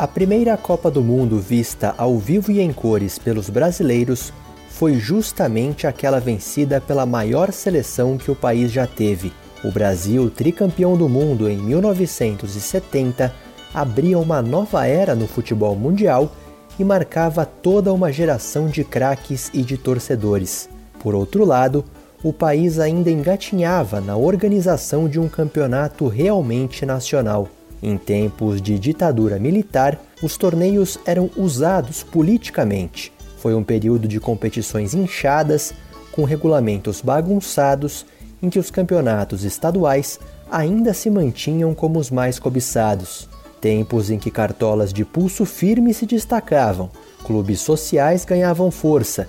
A primeira Copa do Mundo vista ao vivo e em cores pelos brasileiros foi justamente aquela vencida pela maior seleção que o país já teve. O Brasil, tricampeão do mundo em 1970, abria uma nova era no futebol mundial e marcava toda uma geração de craques e de torcedores. Por outro lado, o país ainda engatinhava na organização de um campeonato realmente nacional. Em tempos de ditadura militar, os torneios eram usados politicamente. Foi um período de competições inchadas, com regulamentos bagunçados, em que os campeonatos estaduais ainda se mantinham como os mais cobiçados. Tempos em que cartolas de pulso firme se destacavam, clubes sociais ganhavam força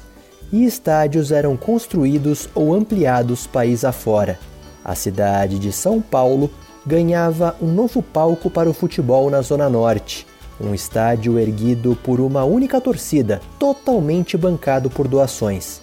e estádios eram construídos ou ampliados país afora. A cidade de São Paulo ganhava um novo palco para o futebol na Zona Norte. Um estádio erguido por uma única torcida, totalmente bancado por doações.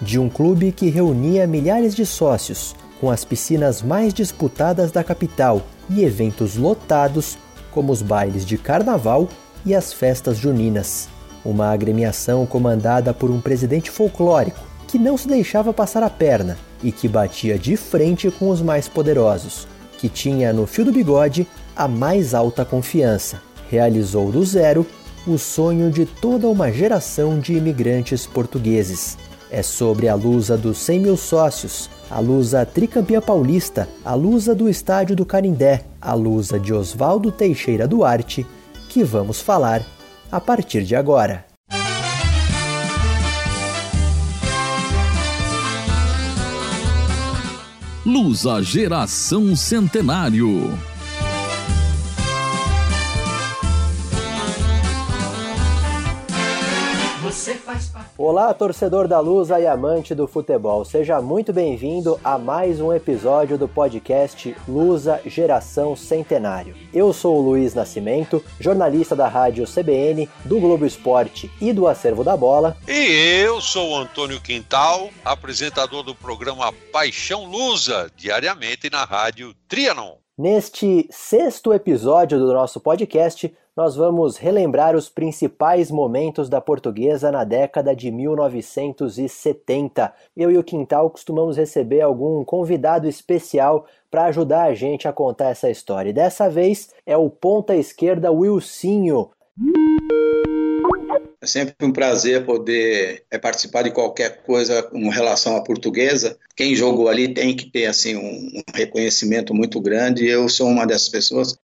De um clube que reunia milhares de sócios, com as piscinas mais disputadas da capital e eventos lotados, como os bailes de carnaval e as festas juninas uma agremiação comandada por um presidente folclórico que não se deixava passar a perna e que batia de frente com os mais poderosos, que tinha no fio do bigode a mais alta confiança. Realizou do zero o sonho de toda uma geração de imigrantes portugueses. É sobre a lusa dos 100 mil sócios, a lusa tricampeã paulista, a lusa do estádio do Canindé, a lusa de Oswaldo Teixeira Duarte, que vamos falar a partir de agora. Lusa Geração Centenário. Olá, torcedor da Lusa e amante do futebol. Seja muito bem-vindo a mais um episódio do podcast Lusa Geração Centenário. Eu sou o Luiz Nascimento, jornalista da rádio CBN, do Globo Esporte e do Acervo da Bola. E eu sou o Antônio Quintal, apresentador do programa Paixão Lusa, diariamente na rádio Trianon. Neste sexto episódio do nosso podcast, nós vamos relembrar os principais momentos da portuguesa na década de 1970. Eu e o Quintal costumamos receber algum convidado especial para ajudar a gente a contar essa história. E dessa vez é o ponta esquerda Wilsinho. É sempre um prazer poder é, participar de qualquer coisa com relação à portuguesa. Quem jogou ali tem que ter assim um, um reconhecimento muito grande. Eu sou uma dessas pessoas.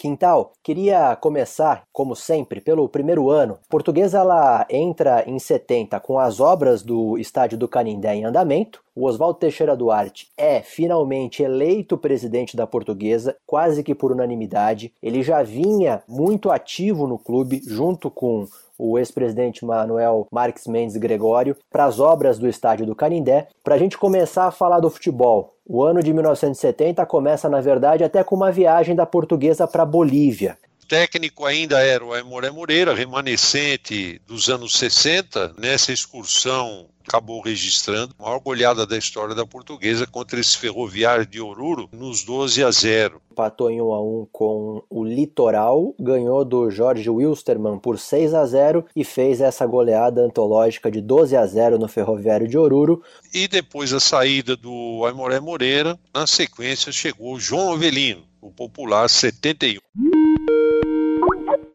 Quintal, queria começar, como sempre, pelo primeiro ano. Portuguesa ela entra em 70 com as obras do estádio do Canindé em andamento. O Oswaldo Teixeira Duarte é finalmente eleito presidente da Portuguesa, quase que por unanimidade. Ele já vinha muito ativo no clube, junto com o ex-presidente Manuel Marques Mendes Gregório, para as obras do estádio do Canindé. Para a gente começar a falar do futebol, o ano de 1970 começa, na verdade, até com uma viagem da portuguesa para Bolívia técnico ainda era o Aimoré Moreira, remanescente dos anos 60. Nessa excursão, acabou registrando a maior goleada da história da portuguesa contra esse ferroviário de Oruro nos 12 a 0. Empatou em 1 a 1 com o Litoral, ganhou do Jorge Wilstermann por 6 a 0 e fez essa goleada antológica de 12 a 0 no ferroviário de Oruro. E depois da saída do Aimoré Moreira, na sequência chegou João Avelino, o popular 71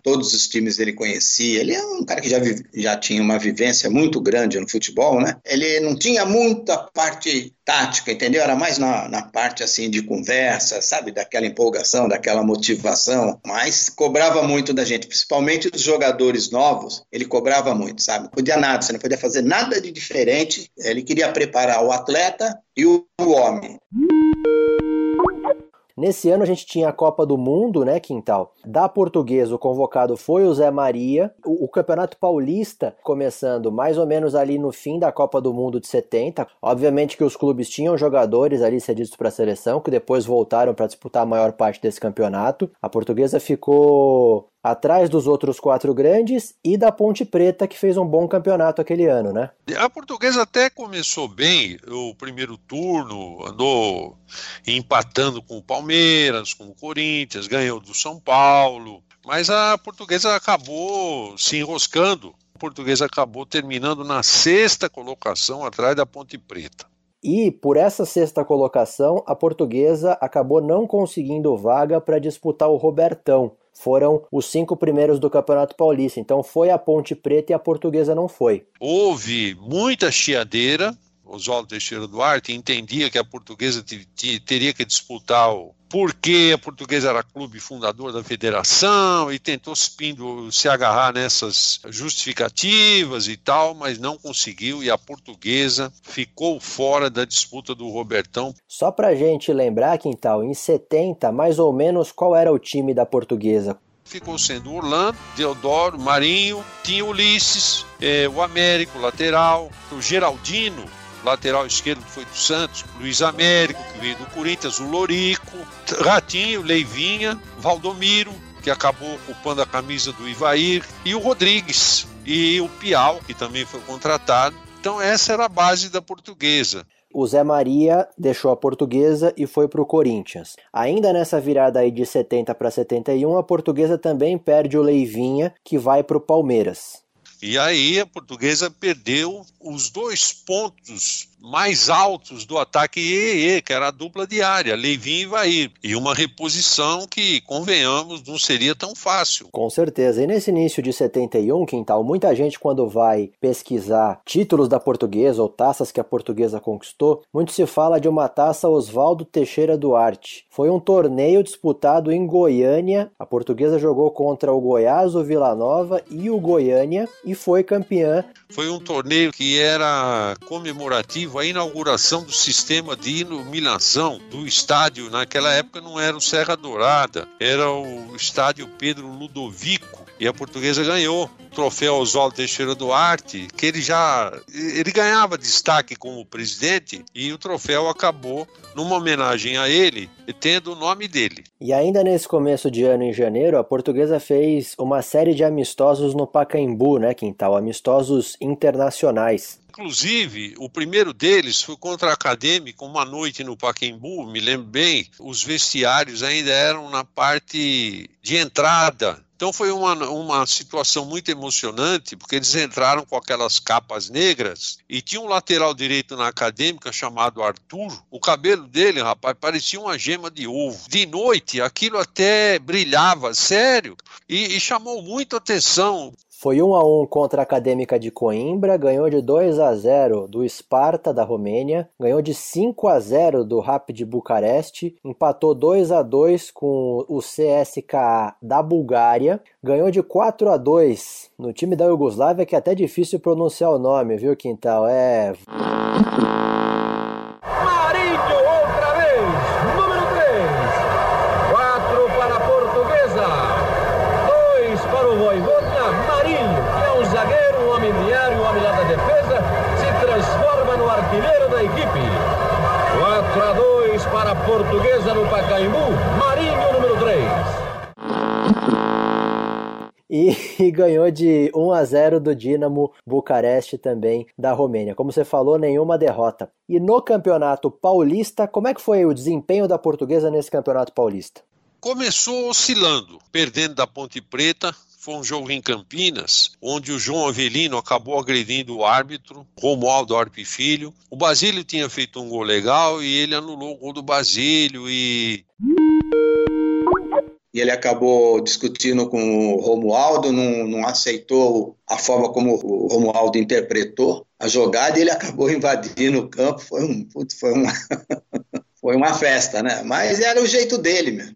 todos os times ele conhecia. Ele é um cara que já, já tinha uma vivência muito grande no futebol, né? Ele não tinha muita parte tática, entendeu? Era mais na, na parte assim de conversa, sabe? Daquela empolgação, daquela motivação, mas cobrava muito da gente, principalmente dos jogadores novos, ele cobrava muito, sabe? Podia nada, você não podia fazer nada de diferente. Ele queria preparar o atleta e o homem. Nesse ano a gente tinha a Copa do Mundo, né, Quintal? Da Portuguesa, o convocado foi o Zé Maria. O, o, Campeonato Paulista começando mais ou menos ali no fim da Copa do Mundo de 70. Obviamente que os clubes tinham jogadores ali cedidos para a seleção, que depois voltaram para disputar a maior parte desse campeonato. A Portuguesa ficou atrás dos outros quatro grandes e da Ponte Preta, que fez um bom campeonato aquele ano, né? A portuguesa até começou bem o primeiro turno, andou empatando com o Palmeiras, com o Corinthians, ganhou do São Paulo, mas a portuguesa acabou se enroscando. A portuguesa acabou terminando na sexta colocação atrás da Ponte Preta. E por essa sexta colocação, a portuguesa acabou não conseguindo vaga para disputar o Robertão. Foram os cinco primeiros do Campeonato Paulista. Então foi a Ponte Preta e a portuguesa não foi. Houve muita chiadeira. Oswaldo Teixeira Duarte entendia que a portuguesa teria que disputar o porque a portuguesa era clube fundador da federação e tentou se agarrar nessas justificativas e tal, mas não conseguiu e a portuguesa ficou fora da disputa do Robertão. Só pra gente lembrar, Quintal, em 70, mais ou menos, qual era o time da portuguesa? ficou sendo Orlando, Deodoro, Marinho, tinha Ulisses, é, o Américo, lateral, o Geraldino, lateral esquerdo que foi do Santos, Luiz Américo, que veio do Corinthians, o Lorico, Ratinho, Leivinha, Valdomiro, que acabou ocupando a camisa do Ivair, e o Rodrigues, e o Piau, que também foi contratado. Então essa era a base da portuguesa. O Zé Maria deixou a portuguesa e foi para o Corinthians. Ainda nessa virada aí de 70 para 71, a portuguesa também perde o Leivinha, que vai para o Palmeiras. E aí a portuguesa perdeu os dois pontos mais altos do ataque EE, que era a dupla diária, Leivin e Vair. E uma reposição que, convenhamos, não seria tão fácil. Com certeza. E nesse início de 71, Quintal, muita gente quando vai pesquisar títulos da portuguesa ou taças que a portuguesa conquistou, muito se fala de uma taça Oswaldo Teixeira Duarte. Foi um torneio disputado em Goiânia. A portuguesa jogou contra o Goiás, o Vila Nova e o Goiânia e foi campeã. Foi um torneio que era comemorativo a inauguração do sistema de iluminação do estádio. Naquela época não era o Serra Dourada, era o estádio Pedro Ludovico e a portuguesa ganhou o troféu Oswaldo Teixeira Duarte, que ele já ele ganhava destaque como presidente e o troféu acabou numa homenagem a ele, tendo o nome dele. E ainda nesse começo de ano em janeiro, a portuguesa fez uma série de amistosos no Pacaembu, né, Quintal, amistosos internacionais. Inclusive, o primeiro deles foi contra a Acadêmica, uma noite no Paquembu, me lembro bem, os vestiários ainda eram na parte de entrada então foi uma, uma situação muito emocionante, porque eles entraram com aquelas capas negras e tinha um lateral direito na acadêmica chamado Arthur. O cabelo dele, rapaz, parecia uma gema de ovo. De noite, aquilo até brilhava, sério, e, e chamou muito atenção. Foi 1 a 1 contra a Acadêmica de Coimbra, ganhou de 2 a 0 do Sparta da Romênia, ganhou de 5 a 0 do Rapid Bucareste, empatou 2 a 2 com o CSKA da Bulgária, ganhou de 4 a 2 no time da Iugoslávia, que é até difícil pronunciar o nome, viu, Quintal? É portuguesa no Pacaembu, Marinho, número 3. E, e, ganhou de 1 a 0 do Dinamo Bucareste também da Romênia. Como você falou, nenhuma derrota. E no Campeonato Paulista, como é que foi o desempenho da portuguesa nesse Campeonato Paulista? Começou oscilando, perdendo da Ponte Preta, foi um jogo em Campinas, onde o João Avelino acabou agredindo o árbitro, Romualdo Arpe Filho. O Basílio tinha feito um gol legal e ele anulou o gol do Basílio e e ele acabou discutindo com o Romualdo, não, não, aceitou a forma como o Romualdo interpretou a jogada e ele acabou invadindo o campo. Foi, um, foi, uma, foi uma festa, né? Mas era o jeito dele mesmo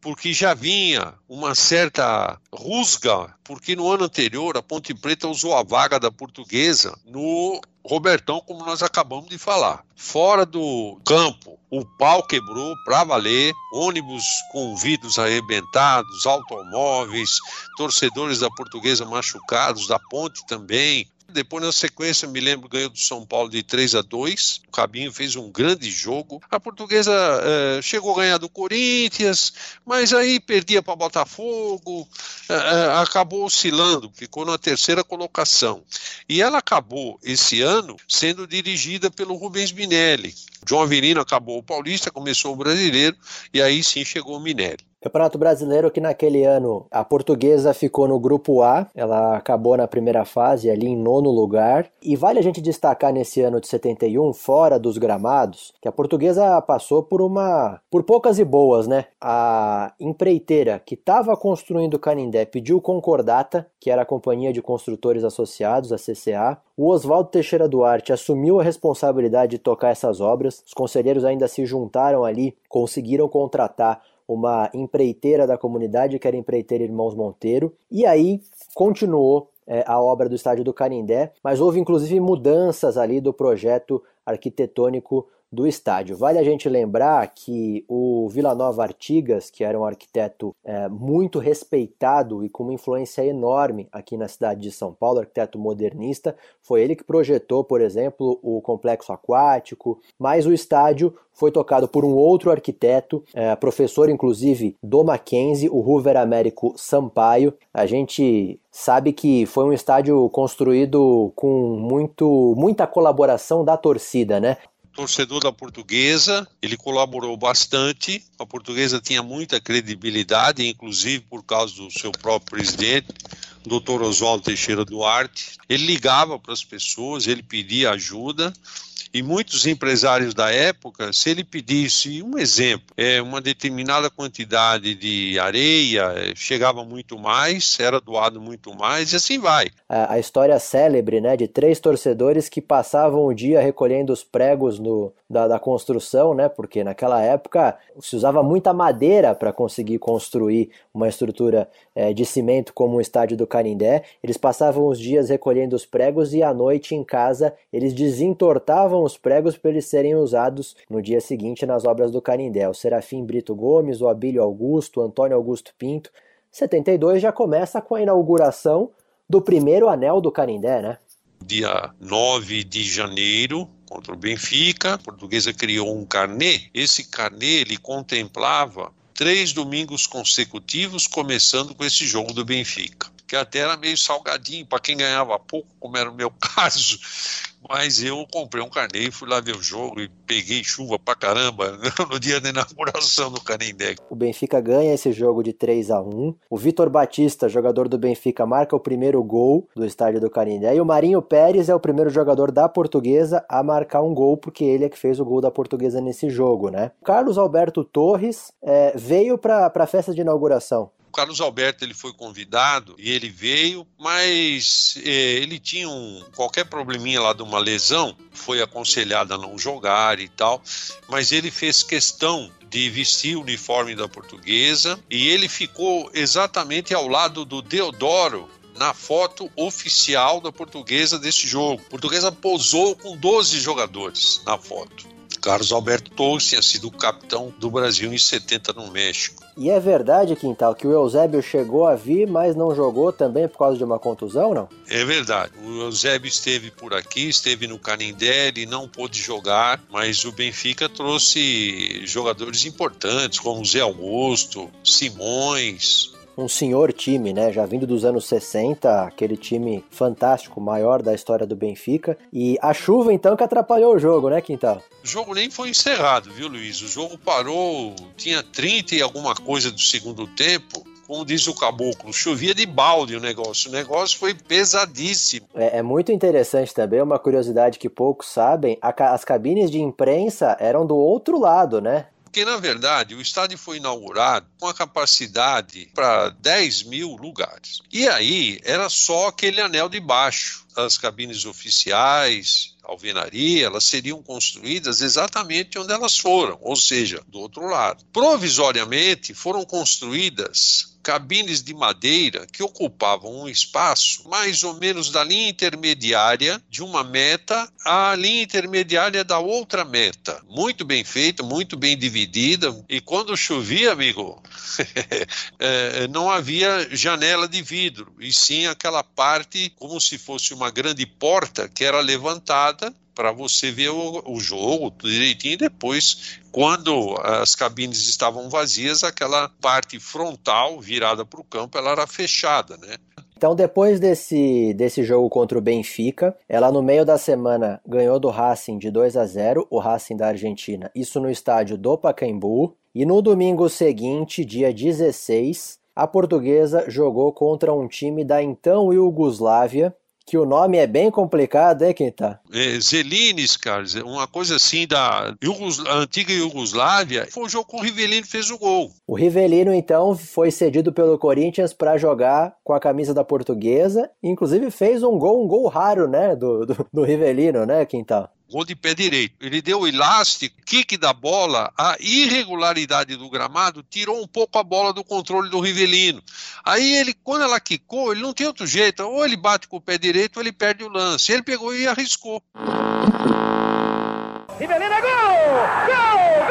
porque já vinha uma certa rusga, porque no ano anterior a Ponte Preta usou a vaga da portuguesa no Robertão, como nós acabamos de falar. Fora do campo, o pau quebrou para valer, ônibus com vidros arrebentados, automóveis, torcedores da portuguesa machucados, da ponte também. Depois, na sequência, me lembro, ganhou do São Paulo de 3 a 2 O Cabinho fez um grande jogo. A portuguesa eh, chegou a ganhar do Corinthians, mas aí perdia para Botafogo, eh, eh, acabou oscilando, ficou na terceira colocação. E ela acabou esse ano sendo dirigida pelo Rubens Minelli. João Avelino acabou o Paulista, começou o Brasileiro, e aí sim chegou o Minelli. Campeonato Brasileiro que naquele ano a portuguesa ficou no grupo A, ela acabou na primeira fase ali em nono lugar. E vale a gente destacar nesse ano de 71, fora dos gramados, que a portuguesa passou por uma. por poucas e boas, né? A empreiteira que estava construindo o Canindé pediu concordata, que era a Companhia de Construtores Associados, a CCA. O Oswaldo Teixeira Duarte assumiu a responsabilidade de tocar essas obras. Os conselheiros ainda se juntaram ali, conseguiram contratar uma empreiteira da comunidade, que era empreiteira Irmãos Monteiro, e aí continuou é, a obra do estádio do Canindé, mas houve inclusive mudanças ali do projeto arquitetônico do estádio. Vale a gente lembrar que o Vila Nova Artigas, que era um arquiteto é, muito respeitado e com uma influência enorme aqui na cidade de São Paulo, arquiteto modernista, foi ele que projetou, por exemplo, o complexo aquático, mas o estádio foi tocado por um outro arquiteto, é, professor inclusive do Mackenzie, o Hoover Américo Sampaio. A gente sabe que foi um estádio construído com muito, muita colaboração da torcida, né? Torcedor da portuguesa, ele colaborou bastante. A portuguesa tinha muita credibilidade, inclusive por causa do seu próprio presidente, Dr. Oswaldo Teixeira Duarte. Ele ligava para as pessoas, ele pedia ajuda. E muitos empresários da época, se ele pedisse um exemplo, é, uma determinada quantidade de areia, é, chegava muito mais, era doado muito mais, e assim vai. A, a história célebre né, de três torcedores que passavam o dia recolhendo os pregos no, da, da construção, né, porque naquela época se usava muita madeira para conseguir construir uma estrutura é, de cimento como o estádio do Canindé. Eles passavam os dias recolhendo os pregos e à noite em casa eles desentortavam os pregos para eles serem usados no dia seguinte nas obras do Canindé. O Serafim Brito Gomes, o Abílio Augusto, o Antônio Augusto Pinto. 72 já começa com a inauguração do primeiro anel do Canindé, né? Dia 9 de janeiro, contra o Benfica, a portuguesa criou um carnê. Esse carnê ele contemplava três domingos consecutivos, começando com esse jogo do Benfica, que até era meio salgadinho para quem ganhava pouco, como era o meu caso mas eu comprei um carnê, fui lá ver o jogo e peguei chuva pra caramba no dia da inauguração do Canindé. O Benfica ganha esse jogo de 3 a 1 O Vitor Batista, jogador do Benfica, marca o primeiro gol do estádio do Canindé. E o Marinho Pérez é o primeiro jogador da portuguesa a marcar um gol, porque ele é que fez o gol da portuguesa nesse jogo, né? Carlos Alberto Torres é, veio para a festa de inauguração. Carlos Alberto ele foi convidado e ele veio, mas eh, ele tinha um, qualquer probleminha lá de uma lesão, foi aconselhado a não jogar e tal, mas ele fez questão de vestir o uniforme da portuguesa e ele ficou exatamente ao lado do Deodoro na foto oficial da portuguesa desse jogo. A portuguesa posou com 12 jogadores na foto. Carlos Alberto Torres tinha sido capitão do Brasil em 70 no México. E é verdade, Quintal, que o Eusébio chegou a vir, mas não jogou também por causa de uma contusão, não? É verdade. O Eusébio esteve por aqui, esteve no Canindé, ele não pôde jogar, mas o Benfica trouxe jogadores importantes, como Zé Augusto, Simões, um senhor time, né? Já vindo dos anos 60, aquele time fantástico, maior da história do Benfica. E a chuva, então, que atrapalhou o jogo, né, Quintal? O jogo nem foi encerrado, viu, Luiz? O jogo parou, tinha 30 e alguma coisa do segundo tempo como diz o caboclo, chovia de balde o negócio. O negócio foi pesadíssimo. É, é muito interessante também, uma curiosidade que poucos sabem: a, as cabines de imprensa eram do outro lado, né? Porque, na verdade, o estádio foi inaugurado com a capacidade para 10 mil lugares. E aí era só aquele anel de baixo. As cabines oficiais, alvenaria, elas seriam construídas exatamente onde elas foram, ou seja, do outro lado. Provisoriamente foram construídas cabines de madeira que ocupavam um espaço mais ou menos da linha intermediária de uma meta à linha intermediária da outra meta. Muito bem feita, muito bem dividida. E quando chovia, amigo, é, não havia janela de vidro, e sim aquela parte como se fosse uma grande porta que era levantada para você ver o, o, jogo direitinho. E depois, quando as cabines estavam vazias, aquela parte frontal virada para o campo, ela era fechada, né? Então, depois desse, desse jogo contra o Benfica, ela no meio da semana ganhou do Racing de 2 a 0, o Racing da Argentina, isso no estádio do Pacaembu. E no domingo seguinte, dia 16, a portuguesa jogou contra um time da então Iugoslávia, que o nome é bem complicado, hein, Quinta? É, Zelines, cara, uma coisa assim da antiga Iugoslávia. Foi o jogo com o Rivelino fez o gol. O Rivelino, então, foi cedido pelo Corinthians para jogar com a camisa da portuguesa. Inclusive fez um gol, um gol raro, né, do, do, do Rivelino, né, Quinta? Gol de pé direito. Ele deu o elástico, kick da bola, a irregularidade do gramado tirou um pouco a bola do controle do Rivelino. Aí ele, quando ela quicou, ele não tem outro jeito, ou ele bate com o pé direito ou ele perde o lance. Ele pegou e arriscou. Rivelino é gol! Gol!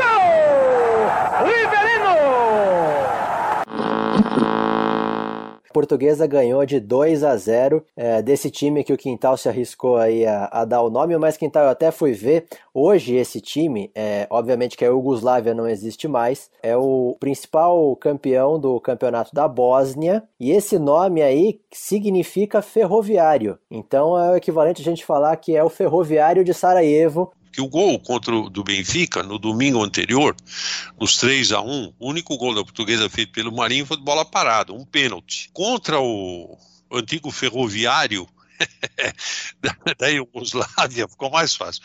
Portuguesa ganhou de 2 a 0 é, desse time que o Quintal se arriscou aí a, a, dar o nome, mas Quintal eu até fui ver. Hoje esse time, é, obviamente que a Iugoslávia não existe mais, é o principal campeão do campeonato da Bósnia e esse nome aí significa ferroviário. Então é o equivalente a gente falar que é o ferroviário de Sarajevo, que o gol contra o do Benfica no domingo anterior, nos 3 a 1 o único gol da portuguesa feito pelo Marinho foi de bola parada, um pênalti. Contra o antigo ferroviário da, da Iugoslávia, ficou mais fácil.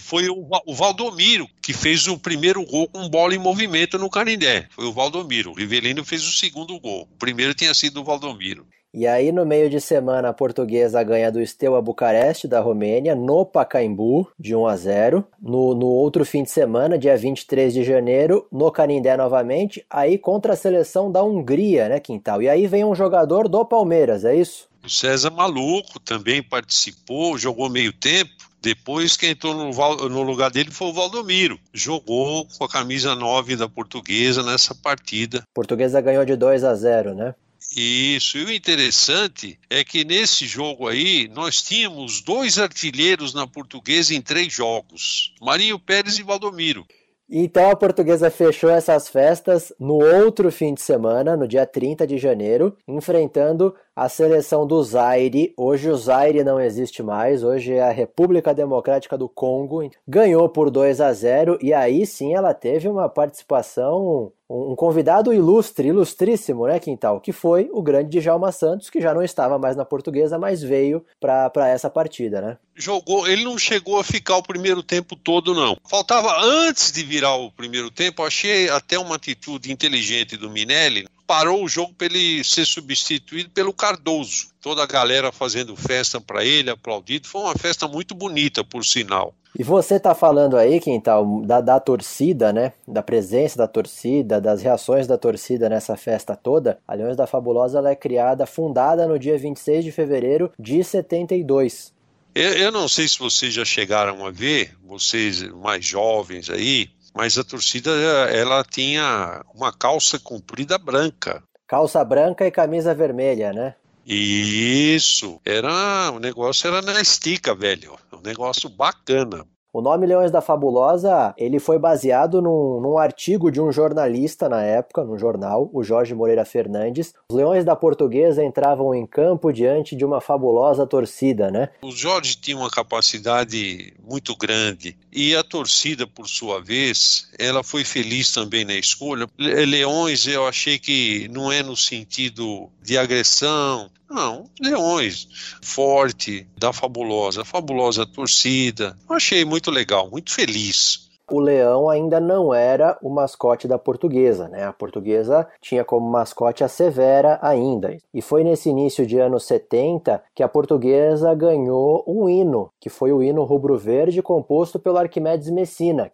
Foi o, o, Valdomiro que fez o primeiro gol com bola em movimento no Canindé. Foi o Valdomiro. O Rivelino fez o segundo gol. O primeiro tinha sido o Valdomiro. E aí, no meio de semana, a portuguesa ganha do Steaua Bucareste, da Romênia, no Pacaembu, de 1 a 0. No, no outro fim de semana, dia 23 de janeiro, no Canindé novamente, aí contra a seleção da Hungria, né, Quintal? E aí vem um jogador do Palmeiras, é isso? O César Maluco também participou, jogou meio tempo. Depois, quem entrou no, no, lugar dele foi o Valdomiro. Jogou com a camisa 9 da portuguesa nessa partida. A portuguesa ganhou de 2 a 0, né? Isso, e o interessante é que nesse jogo aí nós tínhamos dois artilheiros na portuguesa em três jogos: Marinho Pérez e Valdomiro. Então a portuguesa fechou essas festas no outro fim de semana, no dia 30 de janeiro, enfrentando a seleção do Zaire. Hoje o Zaire não existe mais, hoje é a República Democrática do Congo. Ganhou por 2 a 0 e aí sim ela teve uma participação um convidado ilustre, ilustríssimo, né, Quintal? Que foi o grande Djalma Santos, que já não estava mais na portuguesa, mas veio para essa partida, né? Jogou, ele não chegou a ficar o primeiro tempo todo, não. Faltava antes de virar o primeiro tempo, achei até uma atitude inteligente do Minelli. Parou o jogo para ele ser substituído pelo Cardoso. Toda a galera fazendo festa para ele, aplaudido. Foi uma festa muito bonita, por sinal. E você está falando aí, Quintal, da, da torcida, né? Da presença da torcida, das reações da torcida nessa festa toda. A Leões da Fabulosa ela é criada, fundada no dia 26 de fevereiro de 72. Eu, eu não sei se vocês já chegaram a ver, vocês mais jovens aí, mas a torcida ela tinha uma calça comprida branca. Calça branca e camisa vermelha, né? Isso, era o negócio era na estica, velho. Um negócio bacana. O nome Leões da Fabulosa, ele foi baseado num, num, artigo de um jornalista na época, num jornal, o Jorge Moreira Fernandes. Os Leões da Portuguesa entravam em campo diante de uma fabulosa torcida, né? O Jorge tinha uma capacidade muito grande e a torcida, por sua vez, ela foi feliz também na escolha. Leões, eu achei que não é no sentido de agressão, não, Leões, forte, da fabulosa, fabulosa torcida. Eu achei muito legal, muito feliz. O leão ainda não era o mascote da portuguesa, né? A portuguesa tinha como mascote a Severa ainda. E foi nesse início de anos 70 que a portuguesa ganhou um hino, que foi o hino rubro-verde composto pelo Arquimedes Messina.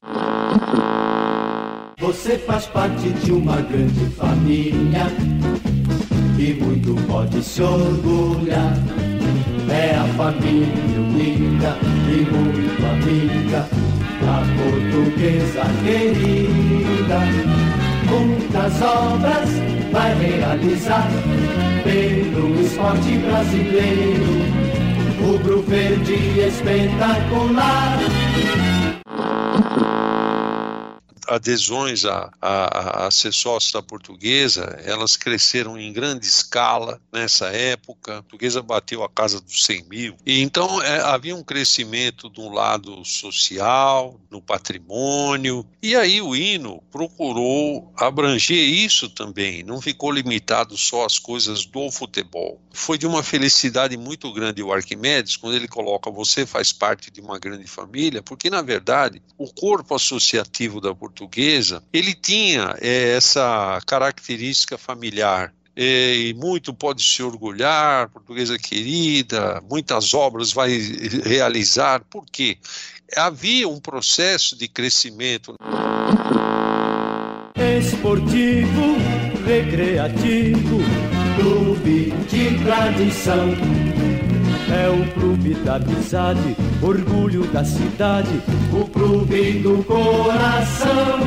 Você faz parte de uma grande família e muito pode se orgulhar. É a família unida e muito amiga, a portuguesa querida. Muitas obras vai realizar pelo esporte brasileiro. Rubro verde espetacular adesões ser sócio da portuguesa, elas cresceram em grande escala nessa época. A portuguesa bateu a casa dos 100 mil. E então é, havia um crescimento do lado social, no patrimônio. E aí o hino procurou abranger isso também, não ficou limitado só às coisas do futebol. Foi de uma felicidade muito grande o Arquimedes quando ele coloca você faz parte de uma grande família, porque na verdade o corpo associativo da portuguesa portuguesa, ele tinha é, essa característica familiar. E muito pode se orgulhar, portuguesa querida, muitas obras vai realizar, por quê? Havia um processo de crescimento. Esportivo, recreativo, clube de tradição é o clube da amizade, orgulho da cidade, o clube do coração.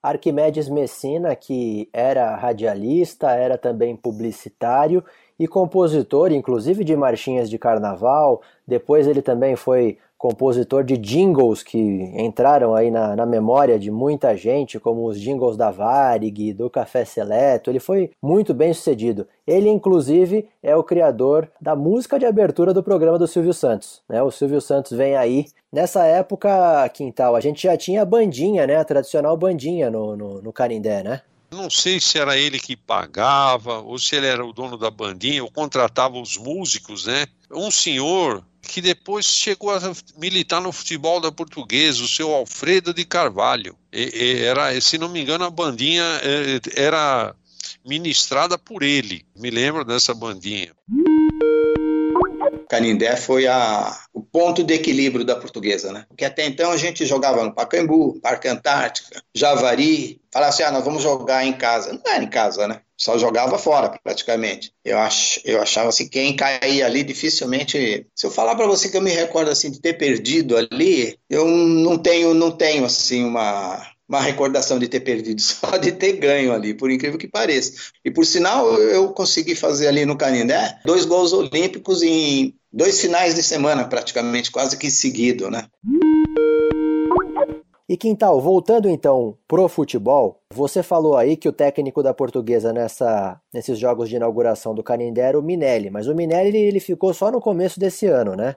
Arquimedes Messina, que era radialista, era também publicitário e compositor, inclusive de marchinhas de carnaval. Depois ele também foi compositor de jingles que entraram aí na, na, memória de muita gente, como os jingles da Varig, do Café Seleto. Ele foi muito bem sucedido. Ele, inclusive, é o criador da música de abertura do programa do Silvio Santos. Né? O Silvio Santos vem aí. Nessa época, Quintal, a gente já tinha a bandinha, né? A tradicional bandinha no, no, no né? Não sei se era ele que pagava ou se ele era o dono da bandinha ou contratava os músicos, né? Um senhor que depois chegou a militar no futebol da Portuguesa, o seu Alfredo de Carvalho. E, e era, se não me engano, a bandinha é, era ministrada por ele. Me lembro dessa bandinha. Canindé foi a, o ponto de equilíbrio da portuguesa, né? Porque até então a gente jogava no Pacaembu, Parque Antártica, Javari, falava assim, ah, nós vamos jogar em casa. Não era em casa, né? Só jogava fora, praticamente. Eu, ach, eu achava assim, quem caía ali dificilmente... Se eu falar para você que eu me recordo, assim, de ter perdido ali, eu não tenho, não tenho, assim, uma uma recordação de ter perdido, só de ter ganho ali, por incrível que pareça. E por sinal, eu consegui fazer ali no Canindé dois gols olímpicos em dois finais de semana, praticamente, quase que seguido, né? E Quintal, voltando então pro futebol, você falou aí que o técnico da portuguesa nessa, nesses jogos de inauguração do Canindé era o Minelli, mas o Minelli ele ficou só no começo desse ano, né?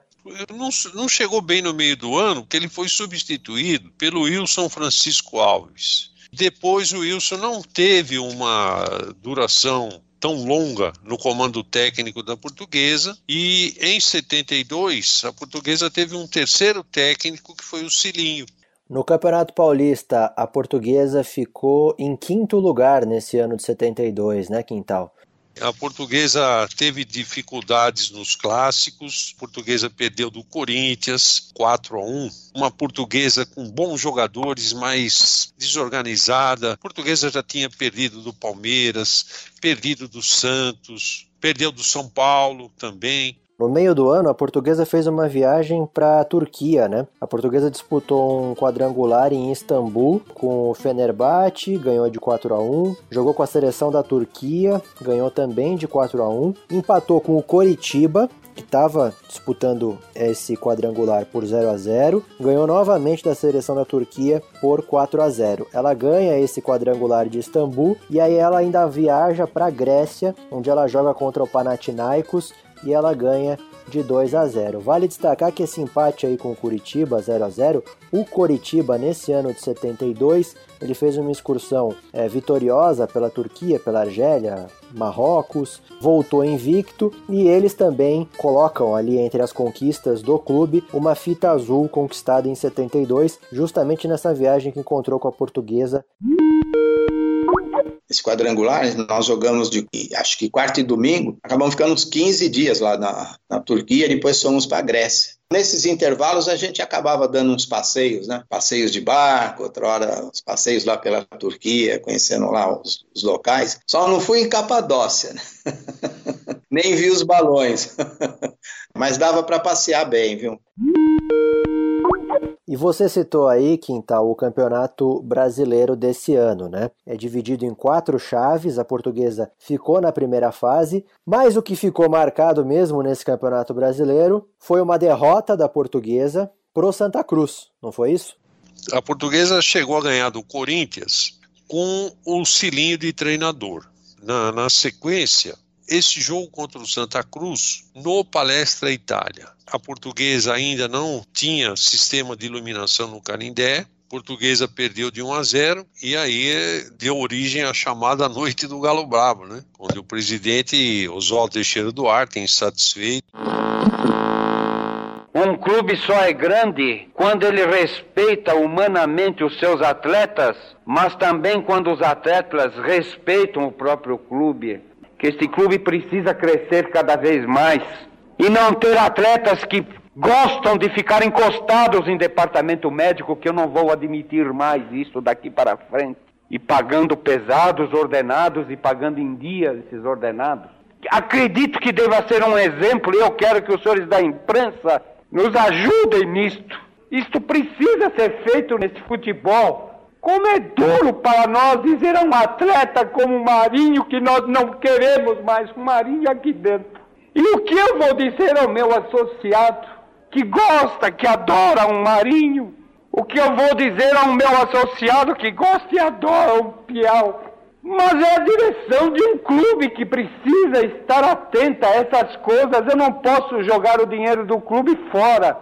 Não, não chegou bem no meio do ano, porque ele foi substituído pelo Wilson Francisco Alves. Depois o Wilson não teve uma duração tão longa no comando técnico da portuguesa e em 72 a portuguesa teve um terceiro técnico que foi o Cilinho. No Campeonato Paulista, a portuguesa ficou em quinto lugar nesse ano de 72, né, Quintal? A portuguesa teve dificuldades nos clássicos. A portuguesa perdeu do Corinthians 4 a 1. Uma portuguesa com bons jogadores, mas desorganizada. A portuguesa já tinha perdido do Palmeiras, perdido do Santos, perdeu do São Paulo também. No meio do ano, a portuguesa fez uma viagem para a Turquia, né? A portuguesa disputou um quadrangular em Istambul com o Fenerbahçe, ganhou de 4 a 1, jogou com a seleção da Turquia, ganhou também de 4 a 1, empatou com o Coritiba, que estava disputando esse quadrangular por 0 a 0, ganhou novamente da seleção da Turquia por 4 a 0. Ela ganha esse quadrangular de Istambul e aí ela ainda viaja para a Grécia, onde ela joga contra o Panathinaikos e ela ganha de 2 a 0. Vale destacar que esse empate aí com o Curitiba 0 a 0, o Curitiba nesse ano de 72, ele fez uma excursão é, vitoriosa pela Turquia, pela Argélia, Marrocos, voltou invicto e eles também colocam ali entre as conquistas do clube uma fita azul conquistada em 72, justamente nessa viagem que encontrou com a portuguesa esse quadrangular, nós jogamos de, acho que quarta e domingo, acabamos ficando uns 15 dias lá na, na Turquia, depois fomos para a Grécia. Nesses intervalos a gente acabava dando uns passeios, né? Passeios de barco, outra hora uns passeios lá pela Turquia, conhecendo lá os, os locais. Só não fui em Capadócia, né? Nem vi os balões. Mas dava para passear bem, viu? E você citou aí, Quintal, o campeonato brasileiro desse ano, né? É dividido em quatro chaves, a portuguesa ficou na primeira fase, mas o que ficou marcado mesmo nesse campeonato brasileiro foi uma derrota da portuguesa pro Santa Cruz, não foi isso? A portuguesa chegou a ganhar do Corinthians com o cilinho de treinador. Na, na sequência, esse jogo contra o Santa Cruz no Palestra Itália. A portuguesa ainda não tinha sistema de iluminação no Canindé, portuguesa perdeu de 1 a 0 e aí deu origem à chamada Noite do Galo Bravo, né? Onde o presidente Oswaldo Teixeira Duarte, insatisfeito. Um clube só é grande quando ele respeita humanamente os seus atletas, mas também quando os atletas respeitam o próprio clube que este clube precisa crescer cada vez mais e não ter atletas que gostam de ficar encostados em departamento médico, que eu não vou admitir mais isso daqui para frente, e pagando pesados ordenados e pagando em dia esses ordenados. Acredito que deva ser um exemplo e eu quero que os senhores da imprensa nos ajudem nisto. Isto precisa ser feito nesse futebol. Como é duro para nós dizer a um atleta como o Marinho que nós não queremos mais um Marinho aqui dentro. E o que eu vou dizer ao meu associado que gosta, que adora um Marinho? O que eu vou dizer ao meu associado que gosta e adora um Piau? Mas é a direção de um clube que precisa estar atenta a essas coisas. Eu não posso jogar o dinheiro do clube fora.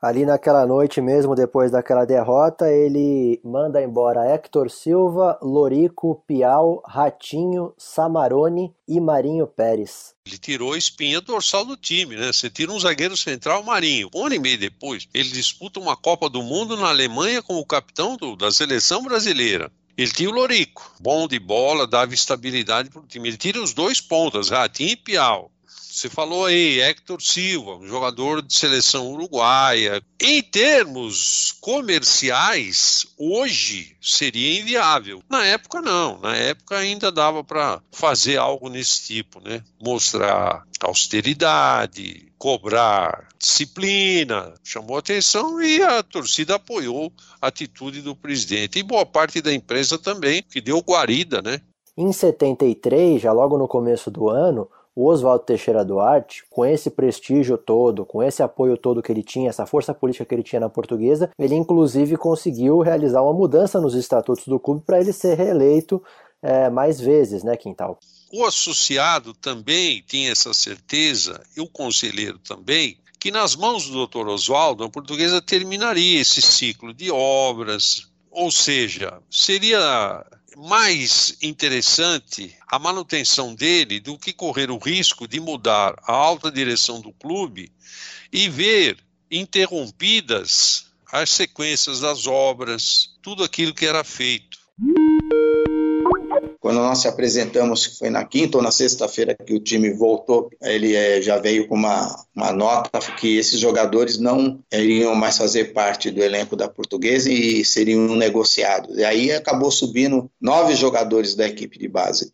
Ali naquela noite mesmo, depois daquela derrota, ele manda embora Hector Silva, Lorico, Piau, Ratinho, Samarone e Marinho Pérez. Ele tirou a espinha dorsal do time, né? Você tira um zagueiro central, Marinho. Um ano e meio depois, ele disputa uma Copa do Mundo na Alemanha como capitão do, da seleção brasileira. Ele tinha o Lorico, bom de bola, dava estabilidade para o time. Ele tira os dois pontas, Ratinho e Piau. Você falou aí, Hector Silva, um jogador de seleção uruguaia. Em termos comerciais, hoje seria inviável. Na época, não. Na época ainda dava para fazer algo nesse tipo, né? Mostrar austeridade, cobrar disciplina, chamou atenção e a torcida apoiou a atitude do presidente. E boa parte da imprensa também, que deu guarida, né? Em 73, já logo no começo do ano, o Oswaldo Teixeira Duarte, com esse prestígio todo, com esse apoio todo que ele tinha, essa força política que ele tinha na portuguesa, ele inclusive conseguiu realizar uma mudança nos estatutos do clube para ele ser reeleito é, mais vezes, né, Quintal? O associado também tinha essa certeza, e o conselheiro também, que nas mãos do Dr. Oswaldo, a portuguesa terminaria esse ciclo de obras, ou seja, seria mais interessante a manutenção dele do que correr o risco de mudar a alta direção do clube e ver interrompidas as sequências das obras, tudo aquilo que era feito. Quando nós se apresentamos, foi na quinta ou na sexta-feira que o time voltou, ele é, já veio com uma, uma nota que esses jogadores não iriam mais fazer parte do elenco da portuguesa e seriam negociados. E aí acabou subindo nove jogadores da equipe de base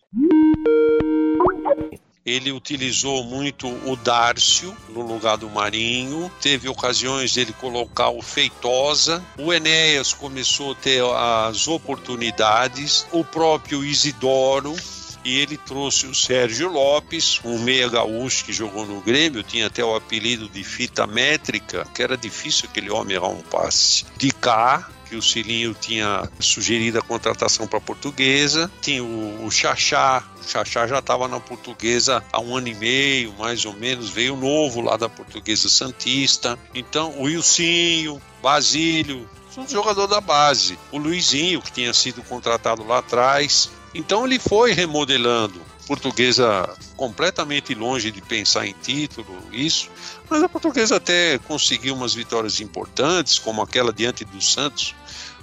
ele utilizou muito o Dárcio no lugar do Marinho, teve ocasiões dele colocar o Feitosa, o Enéas começou a ter as oportunidades, o próprio Isidoro, e ele trouxe o Sérgio Lopes, um meia gaúcho que jogou no Grêmio, tinha até o apelido de fita métrica, que era difícil aquele homem errar um passe. De cá, que o Cilinho tinha sugerido a contratação para a portuguesa, tinha o, o Xaxá, Xaxá já estava na portuguesa há um ano e meio, mais ou menos, veio novo lá da portuguesa Santista, então o Wilsinho, Basílio, um jogador da base, o Luizinho, que tinha sido contratado lá atrás, então ele foi remodelando. Portuguesa completamente longe de pensar em título, isso, mas a portuguesa até conseguiu umas vitórias importantes, como aquela diante do Santos,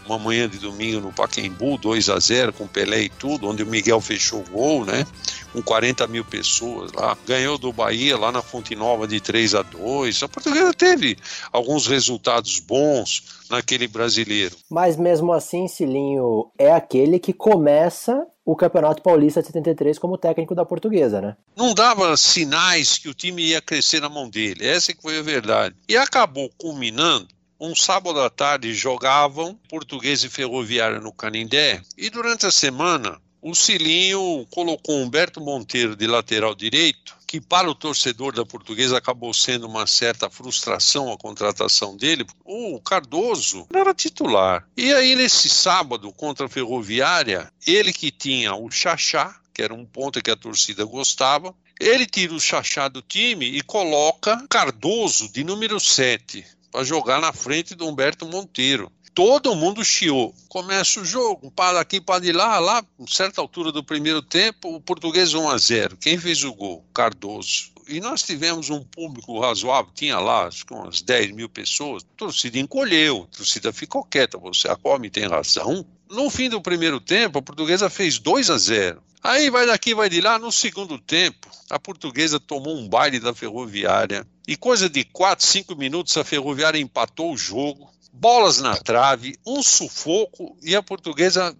uma manhã de domingo no Paquembu, 2 a 0 com Pelé e tudo, onde o Miguel fechou o gol, né? Com 40 mil pessoas lá. Ganhou do Bahia lá na Fonte Nova de 3 a 2 A portuguesa teve alguns resultados bons naquele brasileiro. Mas mesmo assim, Cilinho é aquele que começa o Campeonato Paulista de 73 como técnico da portuguesa, né? Não dava sinais que o time ia crescer na mão dele, essa que foi a verdade. E acabou culminando um sábado à tarde jogavam Português e Ferroviária no Canindé e durante a semana o Cilinho colocou Humberto Monteiro de lateral direito, que para o torcedor da Portuguesa acabou sendo uma certa frustração a contratação dele. O Cardoso era titular. E aí nesse sábado contra a Ferroviária, ele que tinha o Xaxá, que era um ponto que a torcida gostava, ele tira o Xaxá do time e coloca Cardoso de número 7 para jogar na frente do Humberto Monteiro. Todo mundo chiou. Começa o jogo, para aqui, para de lá, lá, certa altura do primeiro tempo, o português 1 a 0. Quem fez o gol? Cardoso. E nós tivemos um público razoável, tinha lá acho que umas 10 mil pessoas. A torcida encolheu, a torcida ficou quieta. Você, a tem razão. No fim do primeiro tempo, a portuguesa fez 2 a 0. Aí vai daqui, vai de lá. No segundo tempo, a portuguesa tomou um baile da ferroviária e coisa de 4, 5 minutos a Ferroviária empatou o jogo, bolas na trave, um sufoco e a portuguesa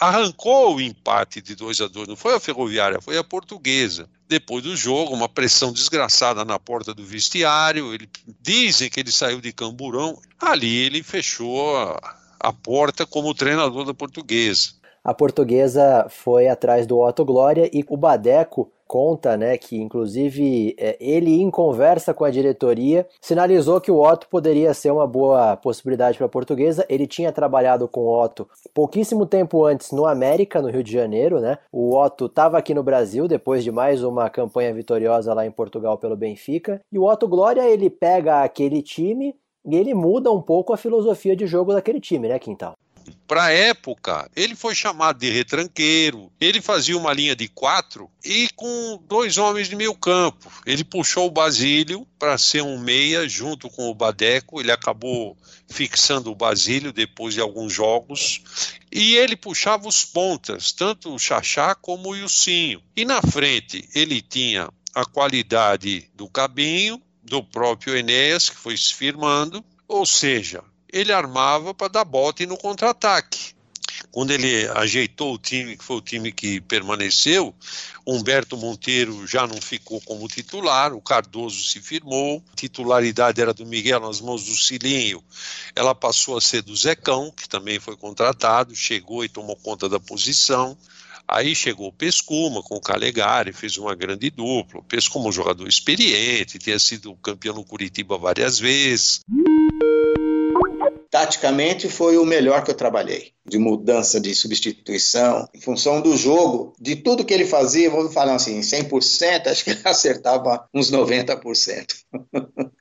arrancou o empate de 2 a 2. Não foi a Ferroviária, foi a portuguesa. Depois do jogo, uma pressão desgraçada na porta do vestiário. Ele, dizem que ele saiu de camburão. Ali ele fechou a, a porta como treinador da portuguesa. A portuguesa foi atrás do Otto Glória e o Badeco conta, né, que inclusive é, ele em conversa com a diretoria sinalizou que o Otto poderia ser uma boa possibilidade para a portuguesa. Ele tinha trabalhado com o Otto pouquíssimo tempo antes no América, no Rio de Janeiro, né? O Otto estava aqui no Brasil depois de mais uma campanha vitoriosa lá em Portugal pelo Benfica. E o Otto Glória, ele pega aquele time e ele muda um pouco a filosofia de jogo daquele time, né, Quintal? Para a época, ele foi chamado de retranqueiro. Ele fazia uma linha de quatro e com dois homens de meio campo. Ele puxou o Basílio para ser um meia junto com o Badeco. Ele acabou fixando o Basílio depois de alguns jogos. E ele puxava os pontas, tanto o Xaxá como o Ilcinho. E na frente ele tinha a qualidade do Cabinho, do próprio Enéas, que foi se firmando, ou seja, ele armava para dar bote no contra-ataque. Quando ele ajeitou o time, que foi o time que permaneceu, Humberto Monteiro já não ficou como titular, o Cardoso se firmou, a titularidade era do Miguel nas mãos do Cilinho, ela passou a ser do Zecão, que também foi contratado, chegou e tomou conta da posição. Aí chegou o Pescuma com o Calegari, fez uma grande dupla. O Pescuma um jogador experiente, tinha sido campeão no Curitiba várias vezes taticamente foi o melhor que eu trabalhei, de mudança, de substituição, em função do jogo, de tudo que ele fazia, vou falar assim, 100%, acho que ele acertava uns 90%.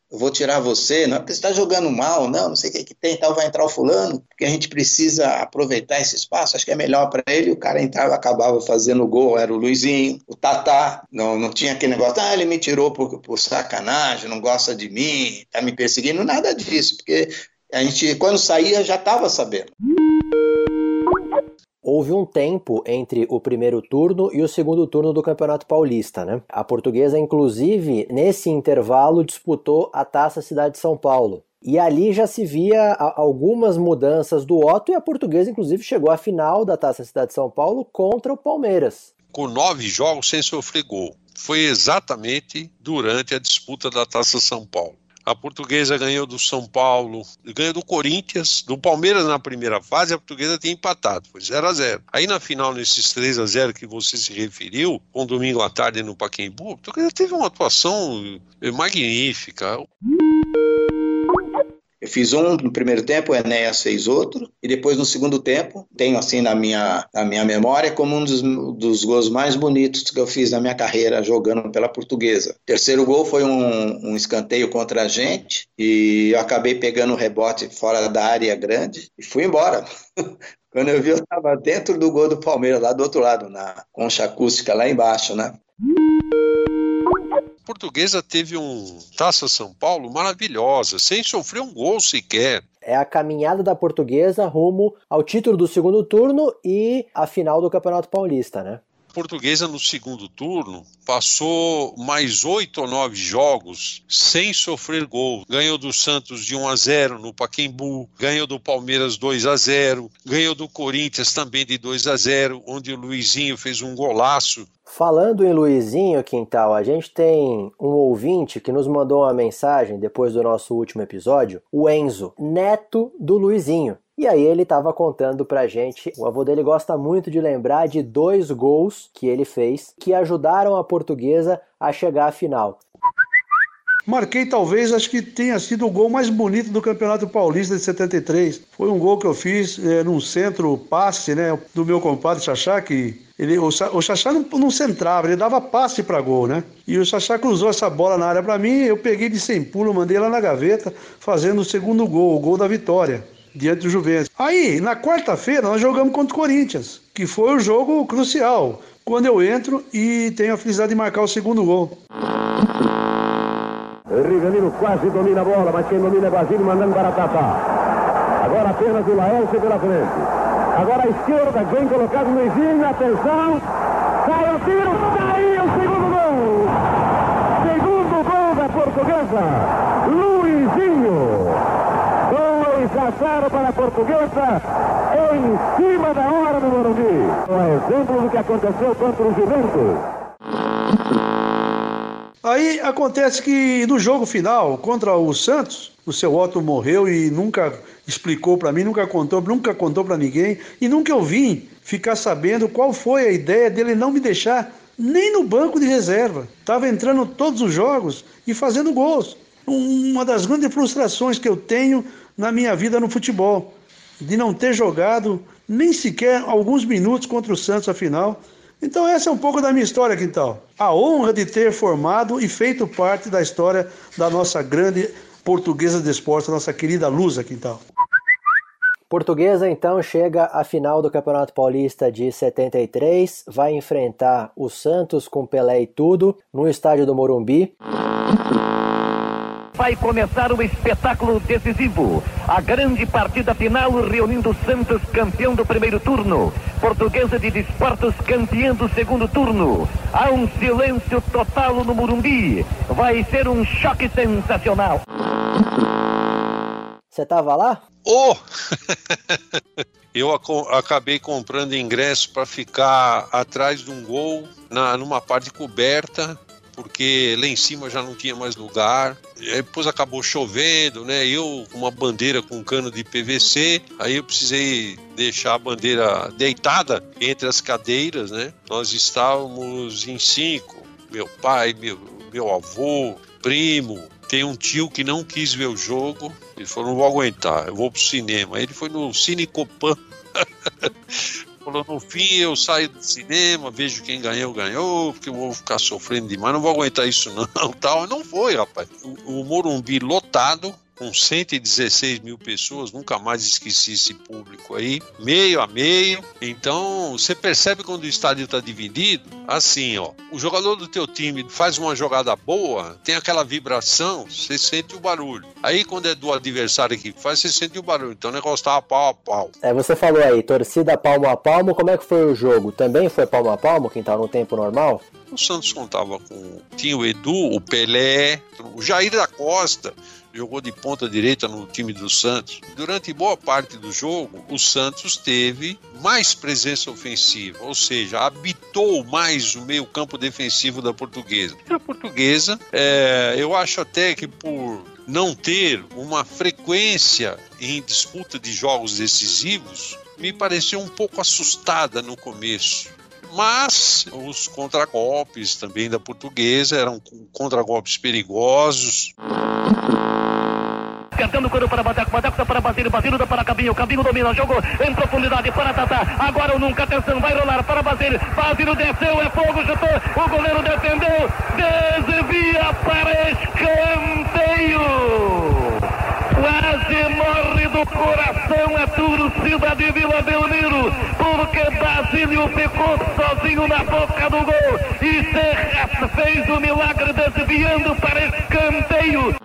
eu vou tirar você, não é porque você está jogando mal, não, não sei o que, que tem, tal, vai entrar o fulano, porque a gente precisa aproveitar esse espaço, acho que é melhor para ele, o cara entrava, acabava fazendo gol, era o Luizinho, o Tatá, não, não tinha aquele negócio, ah, ele me tirou por, por sacanagem, não gosta de mim, tá me perseguindo, nada disso, porque a gente, quando saía, já estava sabendo. Houve um tempo entre o primeiro turno e o segundo turno do Campeonato Paulista, né? A portuguesa, inclusive, nesse intervalo, disputou a Taça Cidade de São Paulo. E ali já se via algumas mudanças do Otto e a portuguesa, inclusive, chegou à final da Taça Cidade de São Paulo contra o Palmeiras. Com nove jogos sem sofrer gol. Foi exatamente durante a disputa da Taça São Paulo. A portuguesa ganhou do São Paulo, ganhou do Corinthians, do Palmeiras na primeira fase, a portuguesa tinha empatado, foi 0 a 0 Aí na final, nesses 3 a 0 que você se referiu, com domingo à tarde no Paquembu, a portuguesa teve uma atuação magnífica. Eu fiz um no primeiro tempo, o Enéas fez outro, e depois no segundo tempo, tenho assim na minha, na minha memória como um dos, dos gols mais bonitos que eu fiz na minha carreira jogando pela portuguesa. O terceiro gol foi um, um escanteio contra a gente, e eu acabei pegando o um rebote fora da área grande e fui embora. Quando eu vi, eu estava dentro do gol do Palmeiras, lá do outro lado, na concha acústica lá embaixo, né? Portuguesa teve um Taça São Paulo maravilhosa, sem sofrer um gol sequer. é a caminhada da portuguesa rumo ao título do segundo turno e a final do Campeonato Paulista, né? Portuguesa no segundo turno passou mais oito ou nove jogos sem sofrer gol. Ganhou do Santos de 1 a 0 no Paquembu, ganhou do Palmeiras 2 a 0, ganhou do Corinthians também de 2 a 0, onde o Luizinho fez um golaço Falando em Luizinho Quintal, a gente tem um ouvinte que nos mandou uma mensagem depois do nosso último episódio, o Enzo, neto do Luizinho. E aí ele estava contando pra gente, o avô dele gosta muito de lembrar de dois gols que ele fez que ajudaram a portuguesa a chegar à final. Marquei talvez, acho que tenha sido o gol mais bonito do Campeonato Paulista de 73. Foi um gol que eu fiz é, num centro passe, né, do meu compadre Xaxá, que ele, o, Xaxá não, não centrava, ele dava passe para gol, né? E o Xaxá cruzou essa bola na área para mim, eu peguei de sem pulo, mandei lá na gaveta, fazendo o segundo gol, o gol da vitória diante do Juventus. Aí, na quarta-feira, nós jogamos contra o Corinthians, que foi o jogo crucial, quando eu entro e tenho a felicidade de marcar o segundo gol. Rivelino quase domina a bola, mas quem domina é Basílio mandando para tapar. Agora apenas o Laércio pela frente. Agora a esquerda, vem colocado Luizinho, atenção. Sai o tiro, sai o segundo gol. Segundo gol da portuguesa, Luizinho. 2 a 0 para a portuguesa, em cima da hora do Morumbi. Um exemplo do que aconteceu contra o Juventus. Aí acontece que no jogo final contra o Santos, o seu Otto morreu e nunca explicou para mim, nunca contou, nunca contou para ninguém e nunca eu vim ficar sabendo qual foi a ideia dele não me deixar nem no banco de reserva. Tava entrando todos os jogos e fazendo gols. Uma das grandes frustrações que eu tenho na minha vida no futebol, de não ter jogado nem sequer alguns minutos contra o Santos afinal. Então essa é um pouco da minha história, Quintal. A honra de ter formado e feito parte da história da nossa grande portuguesa de esporte, nossa querida Lusa, Quintal. Portuguesa então chega à final do Campeonato Paulista de 73, vai enfrentar o Santos com Pelé e tudo no estádio do Morumbi vai começar um espetáculo decisivo. A grande partida final reunindo Santos, campeão do primeiro turno. Portuguesa de Desportos, campeão do segundo turno. Há um silêncio total no Murumbi. Vai ser um choque sensacional. Você tava lá? Oh! Eu acabei comprando ingresso para ficar atrás de um gol, na, numa parte coberta, porque lá em cima já não tinha mais lugar. Depois acabou chovendo, né? Eu com uma bandeira com um cano de PVC, aí eu precisei deixar a bandeira deitada entre as cadeiras, né? Nós estávamos em cinco, meu pai, meu, meu avô, primo, tem um tio que não quis ver o jogo. Ele falou: não vou aguentar, eu vou pro cinema. Ele foi no Cine Copan. falou: no fim eu saio do cinema, vejo quem ganhou, ganhou, porque eu vou ficar sofrendo demais, não vou aguentar isso não. Tal. Não foi, rapaz. O, o Morumbi lotado, com 116 mil pessoas, nunca mais esqueci esse público aí, meio a meio. Então, você percebe quando o estádio está dividido, assim, ó, o jogador do teu time faz uma jogada boa, tem aquela vibração, você sente o barulho. Aí, quando é do adversário que faz, você sente o barulho. Então, o negócio tá pau a pau. É, você falou aí, torcida palmo a palmo, como é que foi o jogo? Também foi palmo a palmo, quem tá no tempo normal? O Santos contava com. Tinha o Edu, o Pelé, o Jair da Costa, jogou de ponta direita no time do Santos. Durante boa parte do jogo, o Santos teve mais presença ofensiva, ou seja, habitou mais o meio-campo defensivo da portuguesa. A portuguesa, é, eu acho até que por não ter uma frequência em disputa de jogos decisivos, me pareceu um pouco assustada no começo mas os contragolpes também da portuguesa eram contragolpes perigosos tentando o para Bateco, Bateco dá para Basílio, Basílio dá para Cabinho, Cabinho domina, jogou em profundidade para Tatá, agora ou nunca, atenção, vai rolar para Basílio, Basílio desceu, é fogo, chutou, o goleiro defendeu, desvia para escanteio, quase morre do coração a torcida de Vila Belmiro, porque Basílio ficou sozinho na boca do gol. E Serra fez o milagre desviando para escanteio.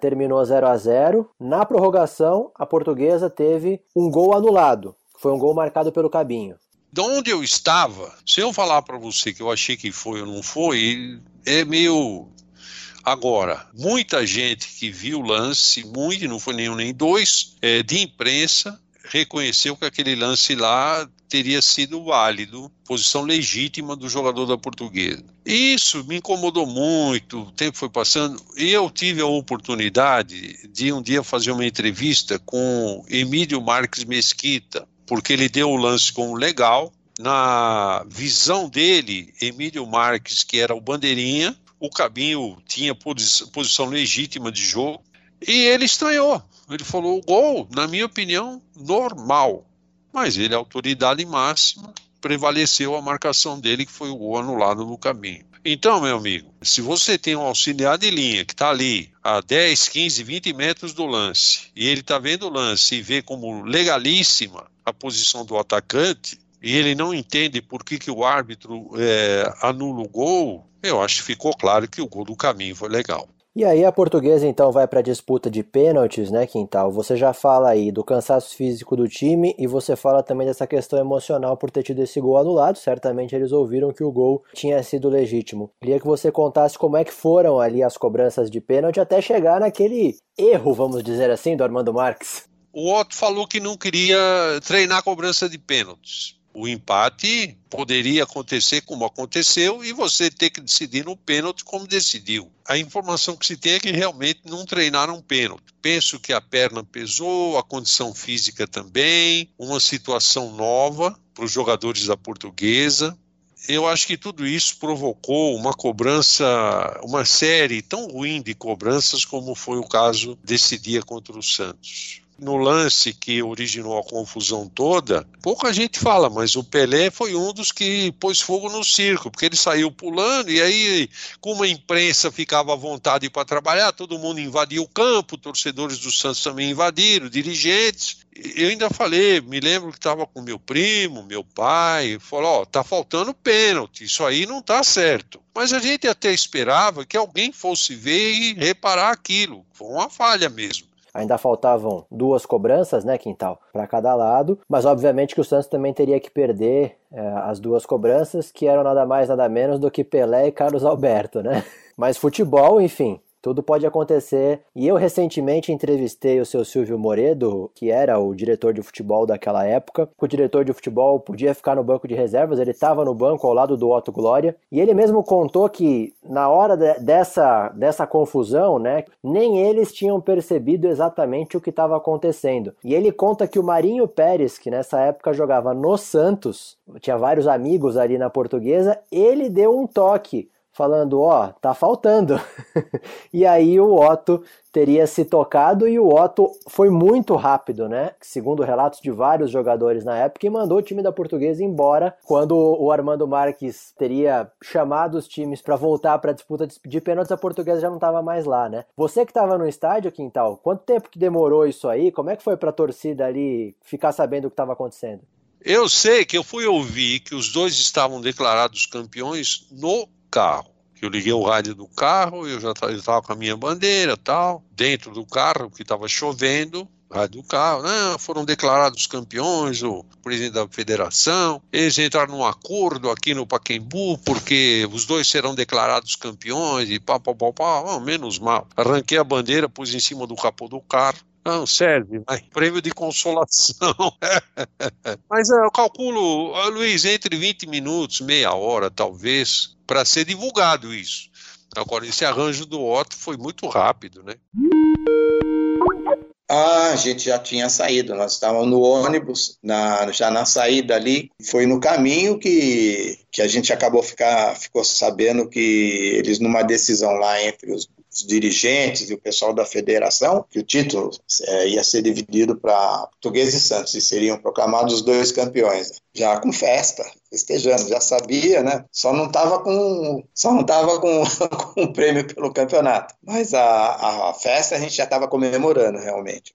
Terminou 0 a 0 Na prorrogação, a portuguesa teve um gol anulado. Foi um gol marcado pelo Cabinho. De onde eu estava, se eu falar para você que eu achei que foi ou não foi, é meio Agora, muita gente que viu o lance, muito, não foi nenhum nem dois, é, de imprensa, reconheceu que aquele lance lá teria sido válido, posição legítima do jogador da portuguesa. Isso me incomodou muito, o tempo foi passando, e eu tive a oportunidade de um dia fazer uma entrevista com Emílio Marques Mesquita, porque ele deu o lance como legal. Na visão dele, Emílio Marques, que era o bandeirinha, o Cabinho tinha posição legítima de jogo, e ele estranhou. Ele falou: gol, na minha opinião, normal. Mas ele, autoridade máxima, prevaleceu a marcação dele, que foi o gol anulado no caminho. Então, meu amigo, se você tem um auxiliar de linha que está ali a 10, 15, 20 metros do lance, e ele está vendo o lance e vê como legalíssima a posição do atacante, e ele não entende por que, que o árbitro é, anula o gol, eu acho que ficou claro que o gol do caminho foi legal. E aí a portuguesa então vai para a disputa de pênaltis, né, Quintal? Você já fala aí do cansaço físico do time e você fala também dessa questão emocional por ter tido esse gol anulado. Certamente eles ouviram que o gol tinha sido legítimo. Queria que você contasse como é que foram ali as cobranças de pênalti até chegar naquele erro, vamos dizer assim, do Armando Marques. O Otto falou que não queria treinar cobrança de pênaltis o empate poderia acontecer como aconteceu e você ter que decidir no pênalti como decidiu. A informação que se tem é que realmente não treinaram pênalti. Penso que a perna pesou, a condição física também, uma situação nova para os jogadores da portuguesa. Eu acho que tudo isso provocou uma cobrança, uma série tão ruim de cobranças como foi o caso desse dia contra o Santos no lance que originou a confusão toda, pouca gente fala, mas o Pelé foi um dos que pôs fogo no circo, porque ele saiu pulando e aí, como a imprensa ficava à vontade para trabalhar, todo mundo invadiu o campo, torcedores do Santos também invadiram, dirigentes. Eu ainda falei, me lembro que estava com meu primo, meu pai, falou: Ó, tá faltando pênalti, isso aí não tá certo. Mas a gente até esperava que alguém fosse ver e reparar aquilo. Foi uma falha mesmo. Ainda faltavam duas cobranças, né, Quintal, para cada lado, mas obviamente que o Santos também teria que perder é, as duas cobranças, que eram nada mais nada menos do que Pelé e Carlos Alberto, né? Mas futebol, enfim, tudo pode acontecer. E eu recentemente entrevistei o seu Silvio Moredo, que era o diretor de futebol daquela época. O diretor de futebol podia ficar no banco de reservas, ele estava no banco ao lado do Otto Glória. E ele mesmo contou que na hora de, dessa, dessa confusão, né, nem eles tinham percebido exatamente o que estava acontecendo. E ele conta que o Marinho Pérez, que nessa época jogava no Santos, tinha vários amigos ali na portuguesa, ele deu um toque falando, ó, oh, tá faltando. e aí o Otto teria se tocado e o Otto foi muito rápido, né? Segundo relatos de vários jogadores na época, e mandou o time da Portuguesa embora quando o Armando Marques teria chamado os times para voltar para a disputa de pênaltis, a Portuguesa já não estava mais lá, né? Você que estava no estádio, Quintal, quanto tempo que demorou isso aí? Como é que foi para a torcida ali ficar sabendo o que estava acontecendo? Eu sei que eu fui ouvir que os dois estavam declarados campeões no carro. Eu liguei o rádio do carro, eu já estava com a minha bandeira tal, dentro do carro, que estava chovendo, rádio do carro, não, foram declarados campeões, o presidente da federação, eles entraram num acordo aqui no Paquembu, porque os dois serão declarados campeões, e pá, pá, pá, pá, menos mal. Arranquei a bandeira, pus em cima do capô do carro, não, serve, mas prêmio de consolação. mas eu calculo, Luiz, entre 20 minutos, meia hora, talvez, para ser divulgado isso. Agora, esse arranjo do Otto foi muito rápido, né? Ah, a gente já tinha saído, nós estávamos no ônibus, na, já na saída ali. Foi no caminho que, que a gente acabou ficar, ficou sabendo que eles, numa decisão lá entre os os dirigentes e o pessoal da federação, que o título é, ia ser dividido para Português e Santos e seriam proclamados os dois campeões. Já com festa, festejando, já sabia, né? Só não estava com, só não tava com, com o prêmio pelo campeonato. Mas a, a festa a gente já estava comemorando realmente.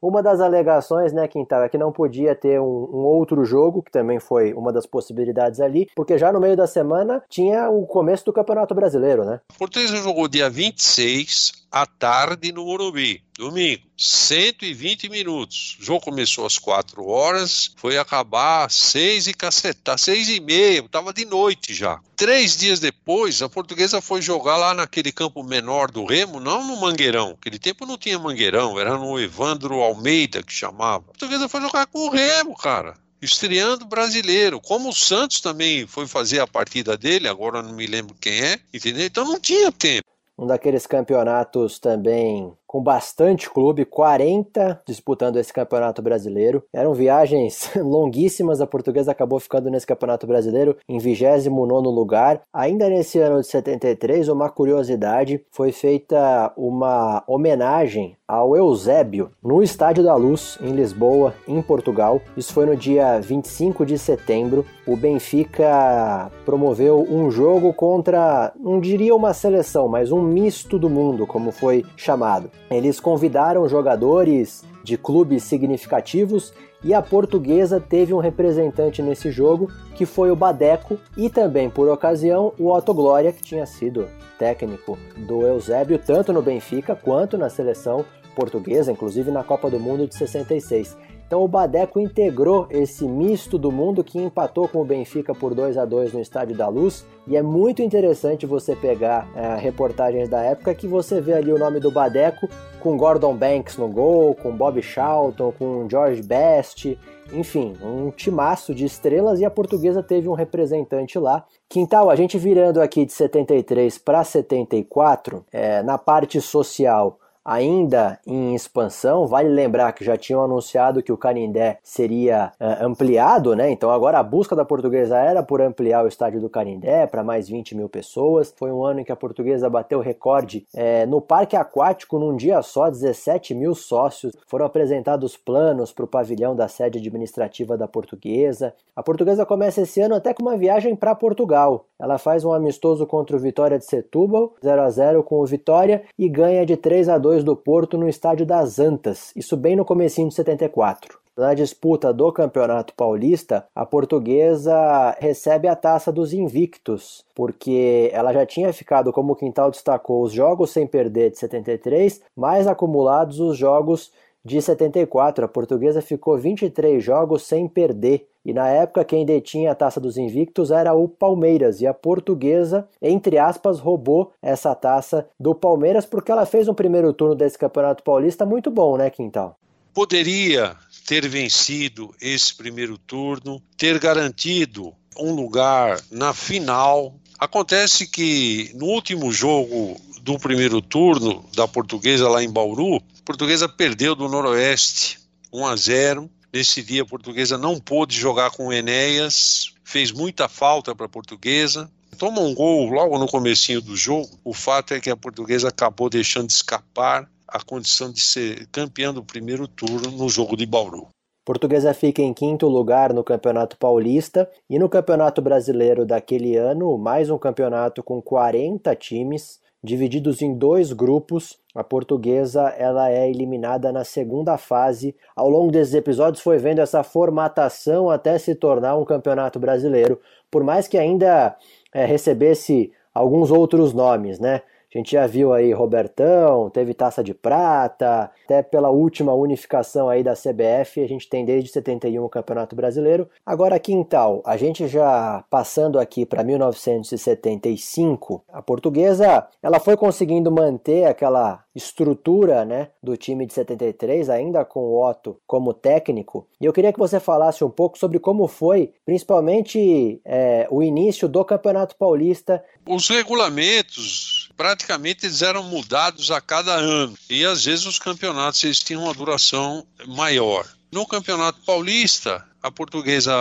Uma das alegações, né, Quintal, é que não podia ter um, um, outro jogo, que também foi uma das possibilidades ali, porque já no meio da semana tinha o começo do Campeonato Brasileiro, né? A Portuguesa jogou dia 26 à tarde no Morumbi, domingo, 120 minutos. O jogo começou às 4 horas, foi acabar às 6 e cacetar, 6 e meia, estava de noite já. Três dias depois, a portuguesa foi jogar lá naquele campo menor do Remo, não no Mangueirão. Aquele tempo não tinha Mangueirão, era no Evandro Almeida que chamava. A portuguesa foi jogar com o Remo, cara estreando brasileiro, como o Santos também foi fazer a partida dele, agora não me lembro quem é, entendeu? Então não tinha tempo um daqueles campeonatos também com bastante clube, 40 disputando esse campeonato brasileiro. Eram viagens longuíssimas, a portuguesa acabou ficando nesse campeonato brasileiro em 29 lugar. Ainda nesse ano de 73, uma curiosidade, foi feita uma homenagem ao Eusébio no Estádio da Luz, em Lisboa, em Portugal. Isso foi no dia 25 de setembro. O Benfica promoveu um jogo contra, não diria uma seleção, mas um misto do mundo, como foi chamado. Eles convidaram jogadores de clubes significativos e a portuguesa teve um representante nesse jogo, que foi o Badeco, e também, por ocasião, o Otto Glória, que tinha sido técnico do Eusébio, tanto no Benfica quanto na seleção portuguesa, inclusive na Copa do Mundo de 66. Então o Badeco integrou esse misto do mundo que empatou com o Benfica por 2 a 2 no Estádio da Luz. E é muito interessante você pegar é, reportagens da época que você vê ali o nome do Badeco com Gordon Banks no gol, com Bob Charlton, com George Best, enfim, um timaço de estrelas e a portuguesa teve um representante lá. Quintal, a gente virando aqui de 73 para 74, é, na parte social ainda em expansão. Vale lembrar que já tinham anunciado que o Canindé seria uh, ampliado, né? Então agora a busca da portuguesa era por ampliar o estádio do Canindé para mais 20 mil pessoas. Foi um ano em que a portuguesa bateu recorde é, no parque aquático num dia só, 17 mil sócios. Foram apresentados planos para o pavilhão da sede administrativa da portuguesa. A portuguesa começa esse ano até com uma viagem para Portugal. Ela faz um amistoso contra o Vitória de Setúbal, 0 a 0 com o Vitória e ganha de 3 a 2 do Porto no estádio das Antas, isso bem no comecinho de 74. Na disputa do Campeonato Paulista, a portuguesa recebe a taça dos invictos, porque ela já tinha ficado, como o Quintal destacou, os jogos sem perder de 73, mais acumulados os jogos de 74. A portuguesa ficou 23 jogos sem perder. E na época quem detinha a taça dos invictos era o Palmeiras. E a portuguesa, entre aspas, roubou essa taça do Palmeiras porque ela fez um primeiro turno desse Campeonato Paulista muito bom, né, Quintal? Poderia ter vencido esse primeiro turno, ter garantido um lugar na final. Acontece que no último jogo do primeiro turno da Portuguesa lá em Bauru, Portuguesa perdeu do Noroeste 1 a 0. Nesse dia a Portuguesa não pôde jogar com o Enéas, fez muita falta para a Portuguesa. Toma um gol logo no comecinho do jogo. O fato é que a Portuguesa acabou deixando escapar a condição de ser campeã do primeiro turno no jogo de Bauru. Portuguesa fica em quinto lugar no Campeonato Paulista e no Campeonato Brasileiro daquele ano, mais um campeonato com 40 times divididos em dois grupos. A portuguesa ela é eliminada na segunda fase. Ao longo desses episódios foi vendo essa formatação até se tornar um campeonato brasileiro, por mais que ainda é, recebesse alguns outros nomes, né? A gente já viu aí Robertão, teve Taça de Prata, até pela última unificação aí da CBF, a gente tem desde 71 o Campeonato Brasileiro. Agora, Quintal, a gente já passando aqui para 1975, a portuguesa, ela foi conseguindo manter aquela estrutura, né, do time de 73, ainda com o Otto como técnico. E eu queria que você falasse um pouco sobre como foi, principalmente é, o início do Campeonato Paulista. Os regulamentos praticamente eles eram mudados a cada ano. E às vezes os campeonatos eles tinham uma duração maior. No Campeonato Paulista, a portuguesa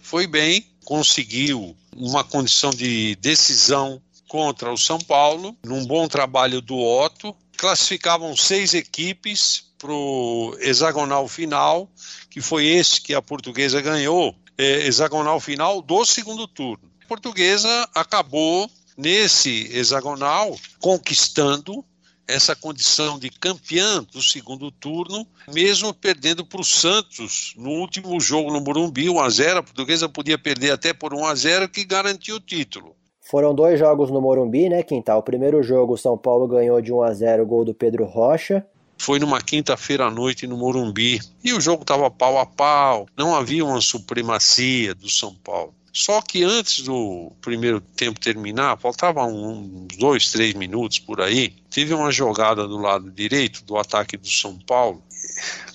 foi bem, conseguiu uma condição de decisão contra o São Paulo, num bom trabalho do Otto. Classificavam seis equipes para o hexagonal final, que foi esse que a portuguesa ganhou, é, hexagonal final do segundo turno. A portuguesa acabou nesse hexagonal, conquistando essa condição de campeã do segundo turno, mesmo perdendo para o Santos no último jogo no Morumbi, 1 a 0 A portuguesa podia perder até por 1 a 0 que garantiu o título. Foram dois jogos no Morumbi, né, Quintal? O primeiro jogo, o São Paulo ganhou de 1 a 0 o gol do Pedro Rocha. Foi numa quinta-feira à noite no Morumbi. E o jogo estava pau a pau. Não havia uma supremacia do São Paulo. Só que antes do primeiro tempo terminar, faltavam uns dois, três minutos por aí, teve uma jogada do lado direito do ataque do São Paulo,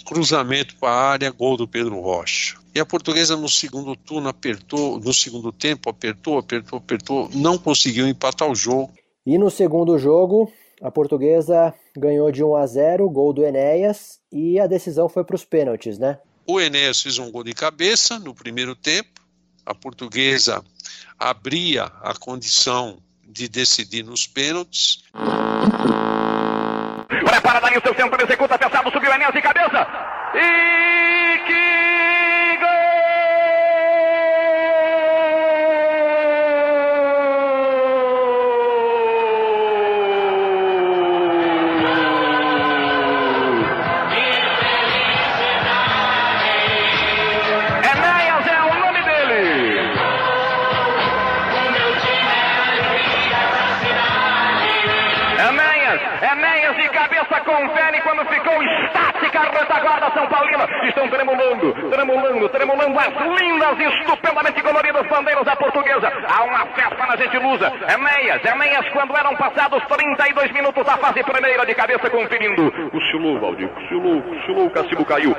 cruzamento para a área, gol do Pedro Rocha. E a portuguesa no segundo turno apertou, no segundo tempo apertou, apertou, apertou, não conseguiu empatar o jogo. E no segundo jogo, a portuguesa ganhou de 1 a 0, gol do Enéas, e a decisão foi para os pênaltis, né? O Enéas fez um gol de cabeça no primeiro tempo, a portuguesa abria a condição de decidir nos pênaltis. Prepara daí o seu centro, executa fechado, subiu Enéas de cabeça. E que gol! Confere quando ficou estática a retaguarda São Paulina. Estão tremulando, tremulando, tremulando as lindas e estupendamente coloridas bandeiras da portuguesa. Há uma festa na gentilusa. Enéas, Enéas quando eram passados 32 minutos da fase primeira de cabeça conferindo. Cochilou, Valdir, cochilou, cochilou, o castigo caiu.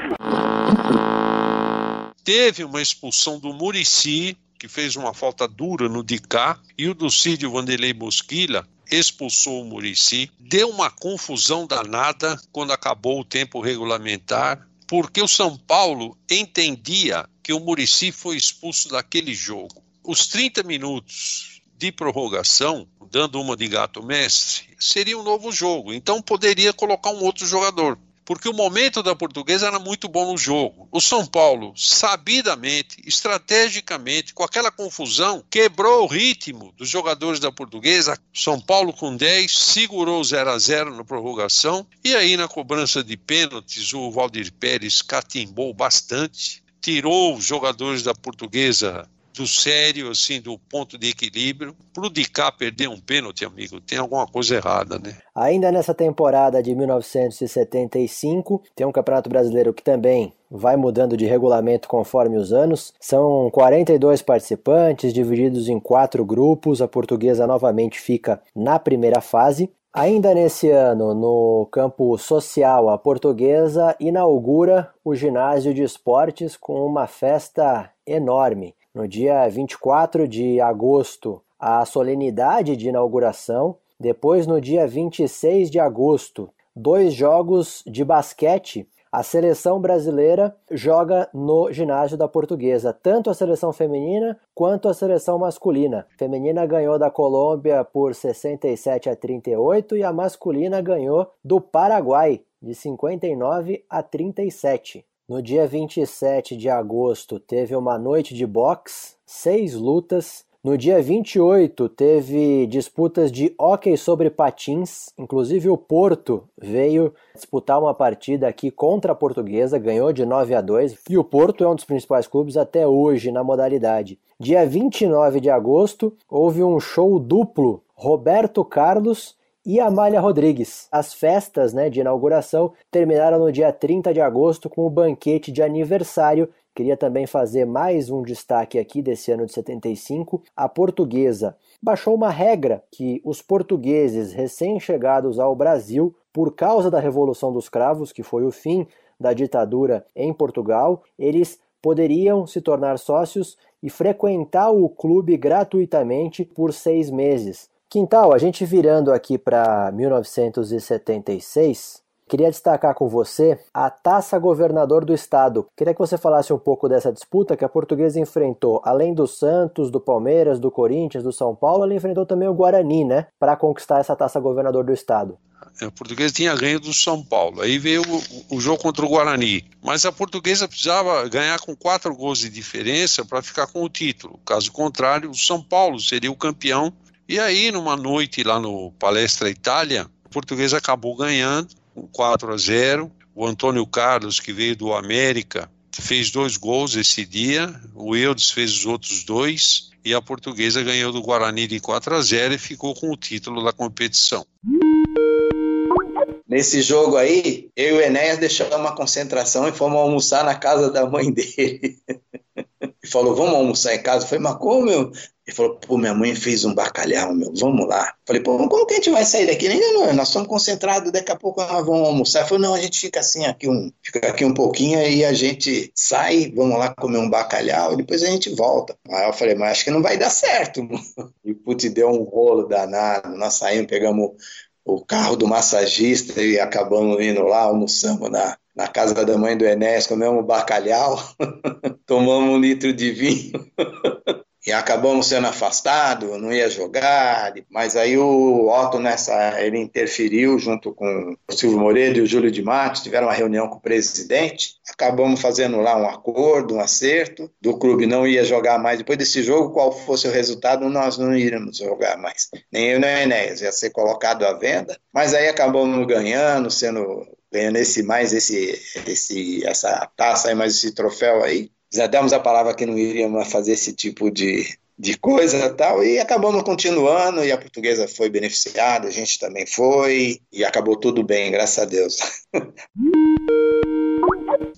Teve uma expulsão do Murici, que fez uma falta dura no Dicá, e o do Cídio Vanderlei Bosquilha expulsou o Murici. Deu uma confusão danada quando acabou o tempo regulamentar, porque o São Paulo entendia que o Murici foi expulso daquele jogo. Os 30 minutos de prorrogação, dando uma de gato mestre, seria um novo jogo. Então poderia colocar um outro jogador porque o momento da portuguesa era muito bom no jogo. O São Paulo, sabidamente, estrategicamente, com aquela confusão, quebrou o ritmo dos jogadores da portuguesa. São Paulo com 10, segurou 0 a 0 na prorrogação, e aí na cobrança de pênaltis, o Valdir Pérez catimbou bastante, tirou os jogadores da portuguesa do sério, assim, do ponto de equilíbrio. Pro Dicá perder um pênalti, amigo, tem alguma coisa errada, né? Ainda nessa temporada de 1975, tem um Campeonato Brasileiro que também vai mudando de regulamento conforme os anos. São 42 participantes, divididos em quatro grupos. A portuguesa novamente fica na primeira fase. Ainda nesse ano, no campo social, a portuguesa inaugura o ginásio de esportes com uma festa enorme. No dia 24 de agosto, a solenidade de inauguração. Depois, no dia 26 de agosto, dois jogos de basquete. A seleção brasileira joga no ginásio da Portuguesa, tanto a seleção feminina quanto a seleção masculina. A feminina ganhou da Colômbia por 67 a 38 e a masculina ganhou do Paraguai de 59 a 37. No dia 27 de agosto teve uma noite de boxe, seis lutas. No dia 28 teve disputas de hóquei sobre patins, inclusive o Porto veio disputar uma partida aqui contra a Portuguesa, ganhou de 9 a 2, e o Porto é um dos principais clubes até hoje na modalidade. Dia 29 de agosto houve um show duplo, Roberto Carlos e Amália Rodrigues. As festas né, de inauguração terminaram no dia 30 de agosto com o banquete de aniversário. Queria também fazer mais um destaque aqui desse ano de 75. A portuguesa baixou uma regra que os portugueses recém-chegados ao Brasil, por causa da Revolução dos Cravos, que foi o fim da ditadura em Portugal, eles poderiam se tornar sócios e frequentar o clube gratuitamente por seis meses. Quintal, a gente virando aqui para 1976, queria destacar com você a Taça Governador do Estado. Queria que você falasse um pouco dessa disputa que a portuguesa enfrentou, além do Santos, do Palmeiras, do Corinthians, do São Paulo, ela enfrentou também o Guarani, né, para conquistar essa Taça Governador do Estado. A portuguesa tinha ganho do São Paulo. Aí veio o, o, jogo contra o Guarani. Mas a portuguesa precisava ganhar com quatro gols de diferença para ficar com o título. Caso contrário, o São Paulo seria o campeão. E aí, numa noite lá no Palestra Itália, Portuguesa acabou ganhando, 4 a 0. O Antônio Carlos, que veio do América, fez dois gols esse dia, o Eudes fez os outros dois, e a portuguesa ganhou do Guarani de 4 a 0 e ficou com o título da competição. Nesse jogo aí, eu e o Enéas deixamos uma concentração e fomos almoçar na casa da mãe dele. e falou, vamos almoçar em casa? Eu falei, mas como, meu? Ele falou, pô, minha mãe fez um bacalhau, meu, vamos lá. Falei, pô, como que a gente vai sair daqui? Ainda não, nós estamos concentrados, daqui a pouco nós vamos almoçar. Ele falou, não, a gente fica assim aqui um, fica aqui um pouquinho e a gente sai, vamos lá comer um bacalhau e depois a gente volta. Aí eu falei, mas acho que não vai dar certo. E putz, deu um rolo danado. Nós saímos, pegamos o carro do massagista e acabamos indo lá, almoçamos na, na casa da mãe do Enéas, comemos bacalhau, tomamos um litro de vinho e acabamos sendo afastados, não ia jogar, mas aí o Otto nessa, ele interferiu junto com o Silvio Moreira e o Júlio de Matos, tiveram uma reunião com o presidente, acabamos fazendo lá um acordo, um acerto, do clube não ia jogar mais, depois desse jogo, qual fosse o resultado, nós não iríamos jogar mais, nem eu nem o Enéas, ia ser colocado à venda, mas aí acabamos ganhando, sendo ganhando esse mais esse, esse essa taça aí, mais esse troféu aí, já demos a palavra que não iríamos fazer esse tipo de, de coisa tal, e acabamos continuando, e a portuguesa foi beneficiada, a gente também foi, e acabou tudo bem, graças a Deus.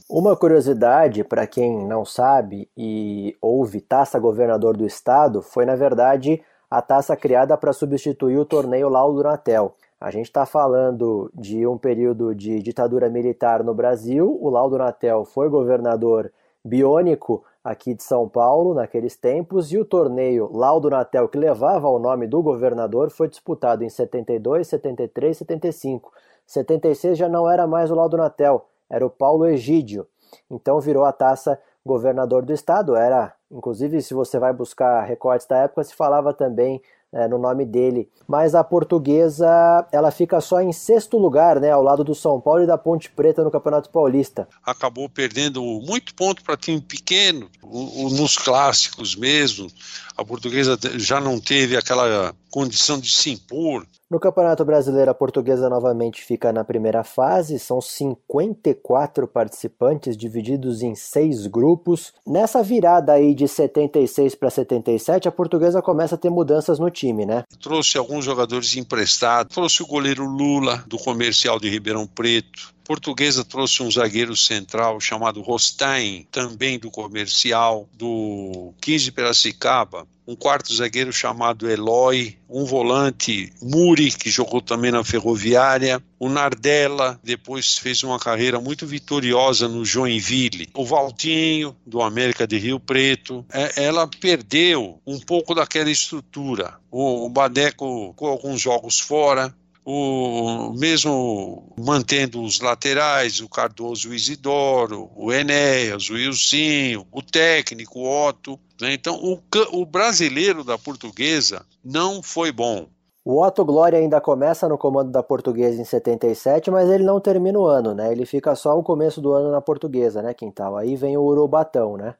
Uma curiosidade para quem não sabe e ouve Taça Governador do Estado foi, na verdade, a taça criada para substituir o torneio Laudo Natel. A gente está falando de um período de ditadura militar no Brasil. O Laudo Natel foi governador biônico aqui de São Paulo naqueles tempos e o torneio Laudo Natel, que levava o nome do governador, foi disputado em 72, 73 75. 76 já não era mais o Laudo Natel, era o Paulo Egídio. Então virou a taça governador do estado. Era, inclusive, se você vai buscar recortes da época, se falava também é, no nome dele. Mas a portuguesa ela fica só em sexto lugar, né, ao lado do São Paulo e da Ponte Preta no Campeonato Paulista. Acabou perdendo muito ponto para time pequeno, o, o, nos clássicos mesmo. A portuguesa já não teve aquela condição de se impor. No Campeonato Brasileiro, a portuguesa novamente fica na primeira fase, são 54 participantes divididos em seis grupos. Nessa virada aí de 76 para 77, a portuguesa começa a ter mudanças no time, né? Trouxe alguns jogadores emprestados, trouxe o goleiro Lula, do comercial de Ribeirão Preto, Portuguesa trouxe um zagueiro central chamado Rostain, também do comercial, do 15 Piracicaba. Um quarto zagueiro chamado Eloy, um volante Muri, que jogou também na Ferroviária, o Nardella, depois fez uma carreira muito vitoriosa no Joinville, o Valtinho, do América de Rio Preto. É, ela perdeu um pouco daquela estrutura. O, o Badeco com alguns jogos fora, o mesmo mantendo os laterais, o Cardoso, o Isidoro, o Enéas, o Ilcinho, o técnico, o Otto. Né? Então, o, o brasileiro da portuguesa não foi bom. O Otto Glória ainda começa no comando da portuguesa em 77, mas ele não termina o ano, né? Ele fica só o começo do ano na portuguesa, né, Quintal? Aí vem o Urubatão, né?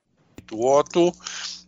O Otto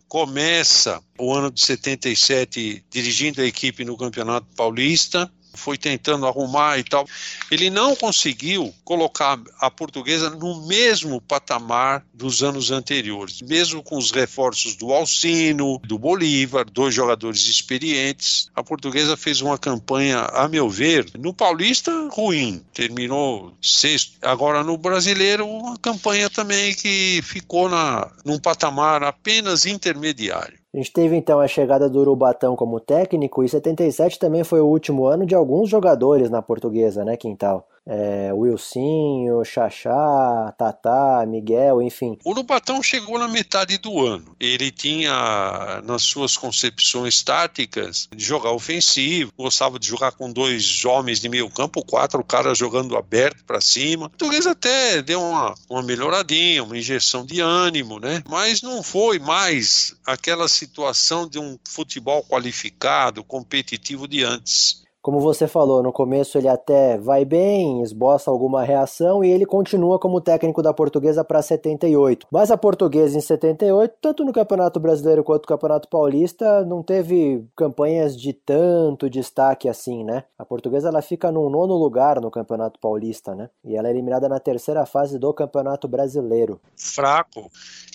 começa o ano de 77 dirigindo a equipe no Campeonato Paulista, foi tentando arrumar e tal. Ele não conseguiu colocar a portuguesa no mesmo patamar dos anos anteriores, mesmo com os reforços do Alcino, do Bolívar, dois jogadores experientes. A portuguesa fez uma campanha, a meu ver, no Paulista ruim, terminou sexto. Agora no Brasileiro, uma campanha também que ficou na, num patamar apenas intermediário. A gente teve então a chegada do Urubatão como técnico e 77 também foi o último ano de alguns jogadores na portuguesa, né, Quintal? É, Wilsinho, Xaxá, Tatá, Miguel, enfim. O Urubatão chegou na metade do ano. Ele tinha, nas suas concepções táticas, de jogar ofensivo, gostava de jogar com dois homens de meio campo, quatro caras jogando aberto para cima. O português até deu uma, uma melhoradinha, uma injeção de ânimo, né? Mas não foi mais aquela situação de um futebol qualificado, competitivo de antes. Como você falou, no começo ele até vai bem, esboça alguma reação e ele continua como técnico da Portuguesa para 78. Mas a Portuguesa em 78, tanto no Campeonato Brasileiro quanto no Campeonato Paulista, não teve campanhas de tanto destaque assim, né? A Portuguesa ela fica no nono lugar no Campeonato Paulista, né? E ela é eliminada na terceira fase do Campeonato Brasileiro. Fraco.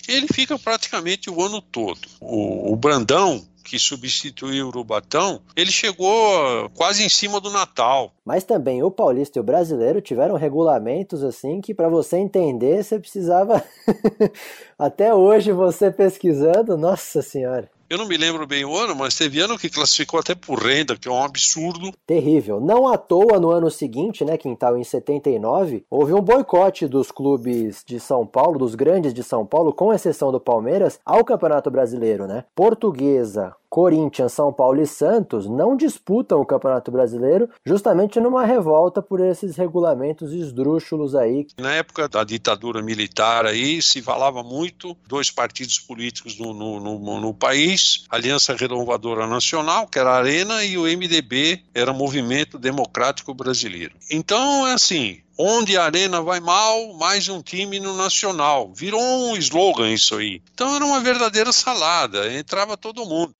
Ele fica praticamente o ano todo. O, o Brandão que substituiu o Urubatão, ele chegou quase em cima do Natal. Mas também o paulista e o brasileiro tiveram regulamentos assim que para você entender você precisava até hoje você pesquisando, nossa senhora. Eu não me lembro bem o ano, mas teve ano que classificou até por renda, que é um absurdo. Terrível. Não à toa, no ano seguinte, né, Quintal, em 79, houve um boicote dos clubes de São Paulo, dos grandes de São Paulo, com exceção do Palmeiras, ao Campeonato Brasileiro, né? Portuguesa, Corinthians, São Paulo e Santos não disputam o Campeonato Brasileiro justamente numa revolta por esses regulamentos esdrúxulos aí. Na época da ditadura militar aí se falava muito dois partidos políticos no, no, no, no país, Aliança Renovadora Nacional, que era a Arena, e o MDB era Movimento Democrático Brasileiro. Então, é assim, Onde a arena vai mal, mais um time no nacional. Virou um slogan isso aí. Então era uma verdadeira salada, entrava todo mundo.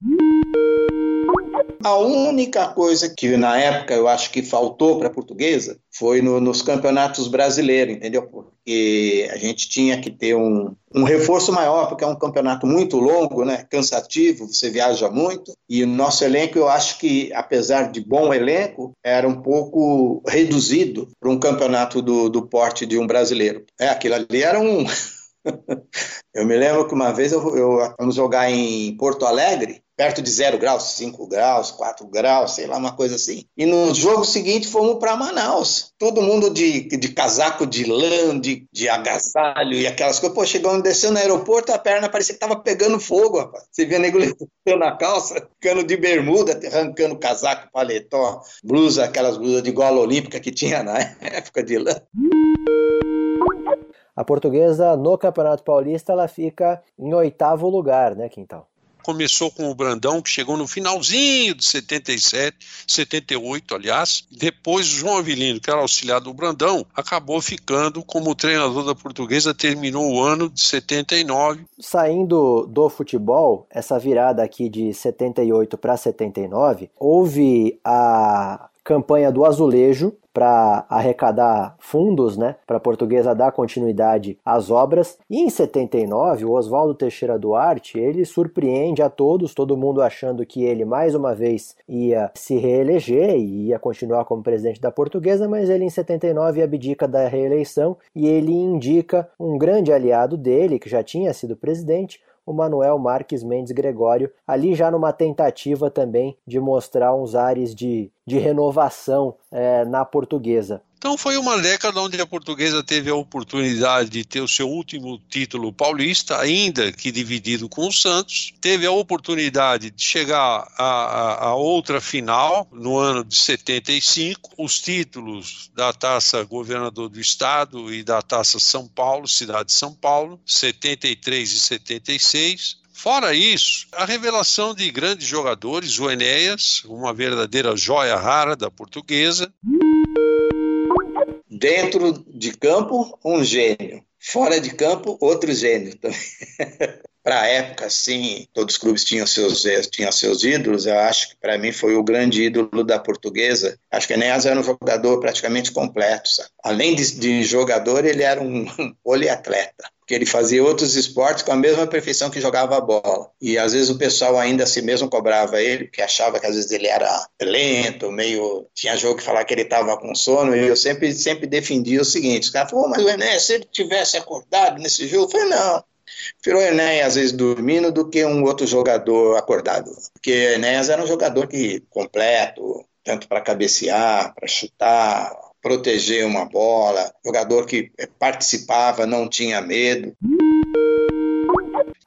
A única coisa que na época eu acho que faltou para a portuguesa foi no, nos campeonatos brasileiros, entendeu? Porque a gente tinha que ter um, um reforço maior, porque é um campeonato muito longo, né? cansativo, você viaja muito. E o nosso elenco, eu acho que, apesar de bom elenco, era um pouco reduzido para um campeonato do, do porte de um brasileiro. É, aquilo ali era um. eu me lembro que uma vez eu, eu vamos jogar em Porto Alegre perto de zero graus, 5 graus, 4 graus, sei lá, uma coisa assim. E no jogo seguinte fomos para Manaus. Todo mundo de, de casaco de lã, de, de agasalho e aquelas coisas. Pô, chegando, desceu no aeroporto, a perna parecia que tava pegando fogo, rapaz. Você via nego na calça, ficando de bermuda, arrancando casaco, paletó, blusa, aquelas blusas de gola olímpica que tinha na época de lã. A portuguesa no Campeonato Paulista ela fica em oitavo lugar, né, Quintal? Começou com o Brandão, que chegou no finalzinho de 77, 78, aliás. Depois, o João Avelino, que era auxiliar do Brandão, acabou ficando como treinador da portuguesa, terminou o ano de 79. Saindo do futebol, essa virada aqui de 78 para 79, houve a campanha do azulejo para arrecadar fundos, né, para a portuguesa dar continuidade às obras. E em 79, o Oswaldo Teixeira Duarte, ele surpreende a todos, todo mundo achando que ele mais uma vez ia se reeleger e ia continuar como presidente da portuguesa, mas ele em 79 abdica da reeleição e ele indica um grande aliado dele, que já tinha sido presidente, o Manuel Marques Mendes Gregório, ali já numa tentativa também de mostrar uns ares de, de renovação é, na portuguesa. Então foi uma década onde a portuguesa teve a oportunidade de ter o seu último título paulista, ainda que dividido com o Santos. Teve a oportunidade de chegar a, a, outra final no ano de 75. Os títulos da Taça Governador do Estado e da Taça São Paulo, Cidade de São Paulo, 73 e 76. Fora isso, a revelação de grandes jogadores, o Enéas, uma verdadeira joia rara da portuguesa. Dentro de campo, um gênio. Fora de campo, outro gênio também. para a época, sim, todos os clubes tinham seus, tinham seus ídolos. Eu acho que para mim foi o grande ídolo da portuguesa. Acho que Enéas era um jogador praticamente completo. Sabe? Além de, de, jogador, ele era um poliatleta porque ele fazia outros esportes com a mesma perfeição que jogava a bola. E às vezes o pessoal ainda assim mesmo cobrava ele, porque achava que às vezes ele era lento, meio. Tinha jogo que falava que ele estava com sono, e eu sempre, sempre defendia o seguinte: os caras falaram, mas o Enéas, se ele tivesse acordado nesse jogo, eu falei, não. Prefiro o Enéas, às vezes, dormindo do que um outro jogador acordado. Porque o Enéas era um jogador que completo, tanto para cabecear, para chutar, proteger uma bola, jogador que participava, não tinha medo.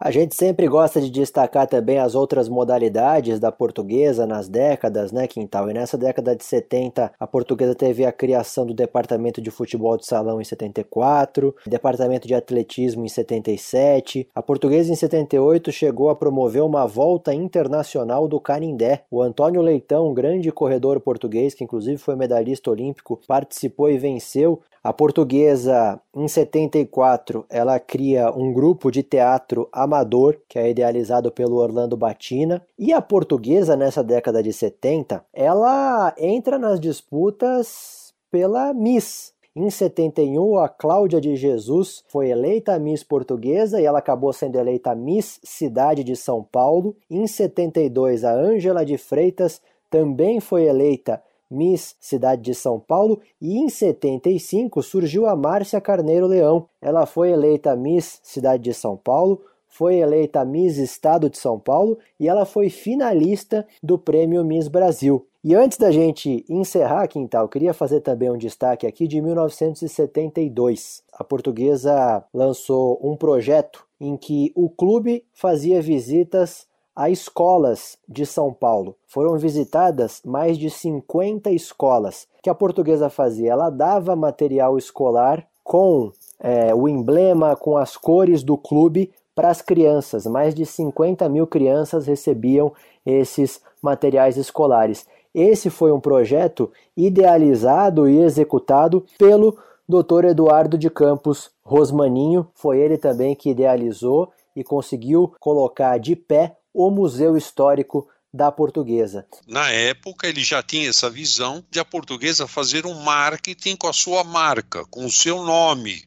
A gente sempre gosta de destacar também as outras modalidades da portuguesa nas décadas, né, Quintal? E nessa década de 70, a portuguesa teve a criação do departamento de futebol de salão em 74, departamento de atletismo em 77. A portuguesa em 78 chegou a promover uma volta internacional do Canindé. O Antônio Leitão, grande corredor português, que inclusive foi medalhista olímpico, participou e venceu a portuguesa, em 74, ela cria um grupo de teatro amador, que é idealizado pelo Orlando Batina. E a portuguesa, nessa década de 70, ela entra nas disputas pela Miss. Em 71, a Cláudia de Jesus foi eleita Miss Portuguesa e ela acabou sendo eleita Miss Cidade de São Paulo. Em 72, a Ângela de Freitas também foi eleita Miss Cidade de São Paulo e em 75 surgiu a Márcia Carneiro Leão. Ela foi eleita Miss Cidade de São Paulo, foi eleita Miss Estado de São Paulo e ela foi finalista do prêmio Miss Brasil. E antes da gente encerrar, Quintal, queria fazer também um destaque aqui de 1972. A portuguesa lançou um projeto em que o clube fazia visitas a escolas de São Paulo. Foram visitadas mais de 50 escolas. Que a portuguesa fazia? Ela dava material escolar com é, o emblema, com as cores do clube para as crianças. Mais de 50 mil crianças recebiam esses materiais escolares. Esse foi um projeto idealizado e executado pelo Dr. Eduardo de Campos Rosmaninho. Foi ele também que idealizou e conseguiu colocar de pé o Museu Histórico da Portuguesa. Na época, ele já tinha essa visão de a Portuguesa fazer um marketing com a sua marca, com o seu nome,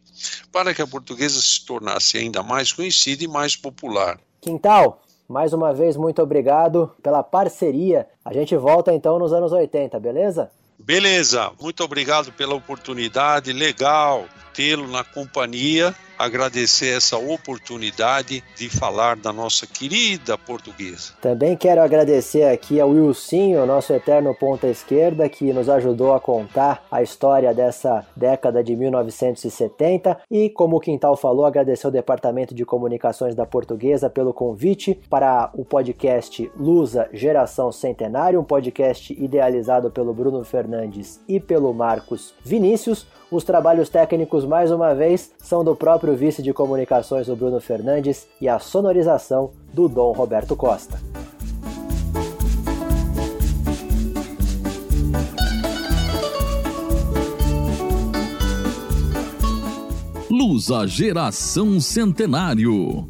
para que a Portuguesa se tornasse ainda mais conhecida e mais popular. Quintal, mais uma vez, muito obrigado pela parceria. A gente volta então nos anos 80, beleza? Beleza, muito obrigado pela oportunidade, legal tê-lo na companhia agradecer essa oportunidade de falar da nossa querida portuguesa. Também quero agradecer aqui ao Wilsinho, nosso eterno ponta esquerda, que nos ajudou a contar a história dessa década de 1970 e, como o Quintal falou, agradecer ao Departamento de Comunicações da Portuguesa pelo convite para o podcast Lusa Geração Centenário, um podcast idealizado pelo Bruno Fernandes e pelo Marcos Vinícius. Os trabalhos técnicos, mais uma vez, são do próprio vice de comunicações, o Bruno Fernandes, e a sonorização do Dom Roberto Costa. Lusa Geração Centenário.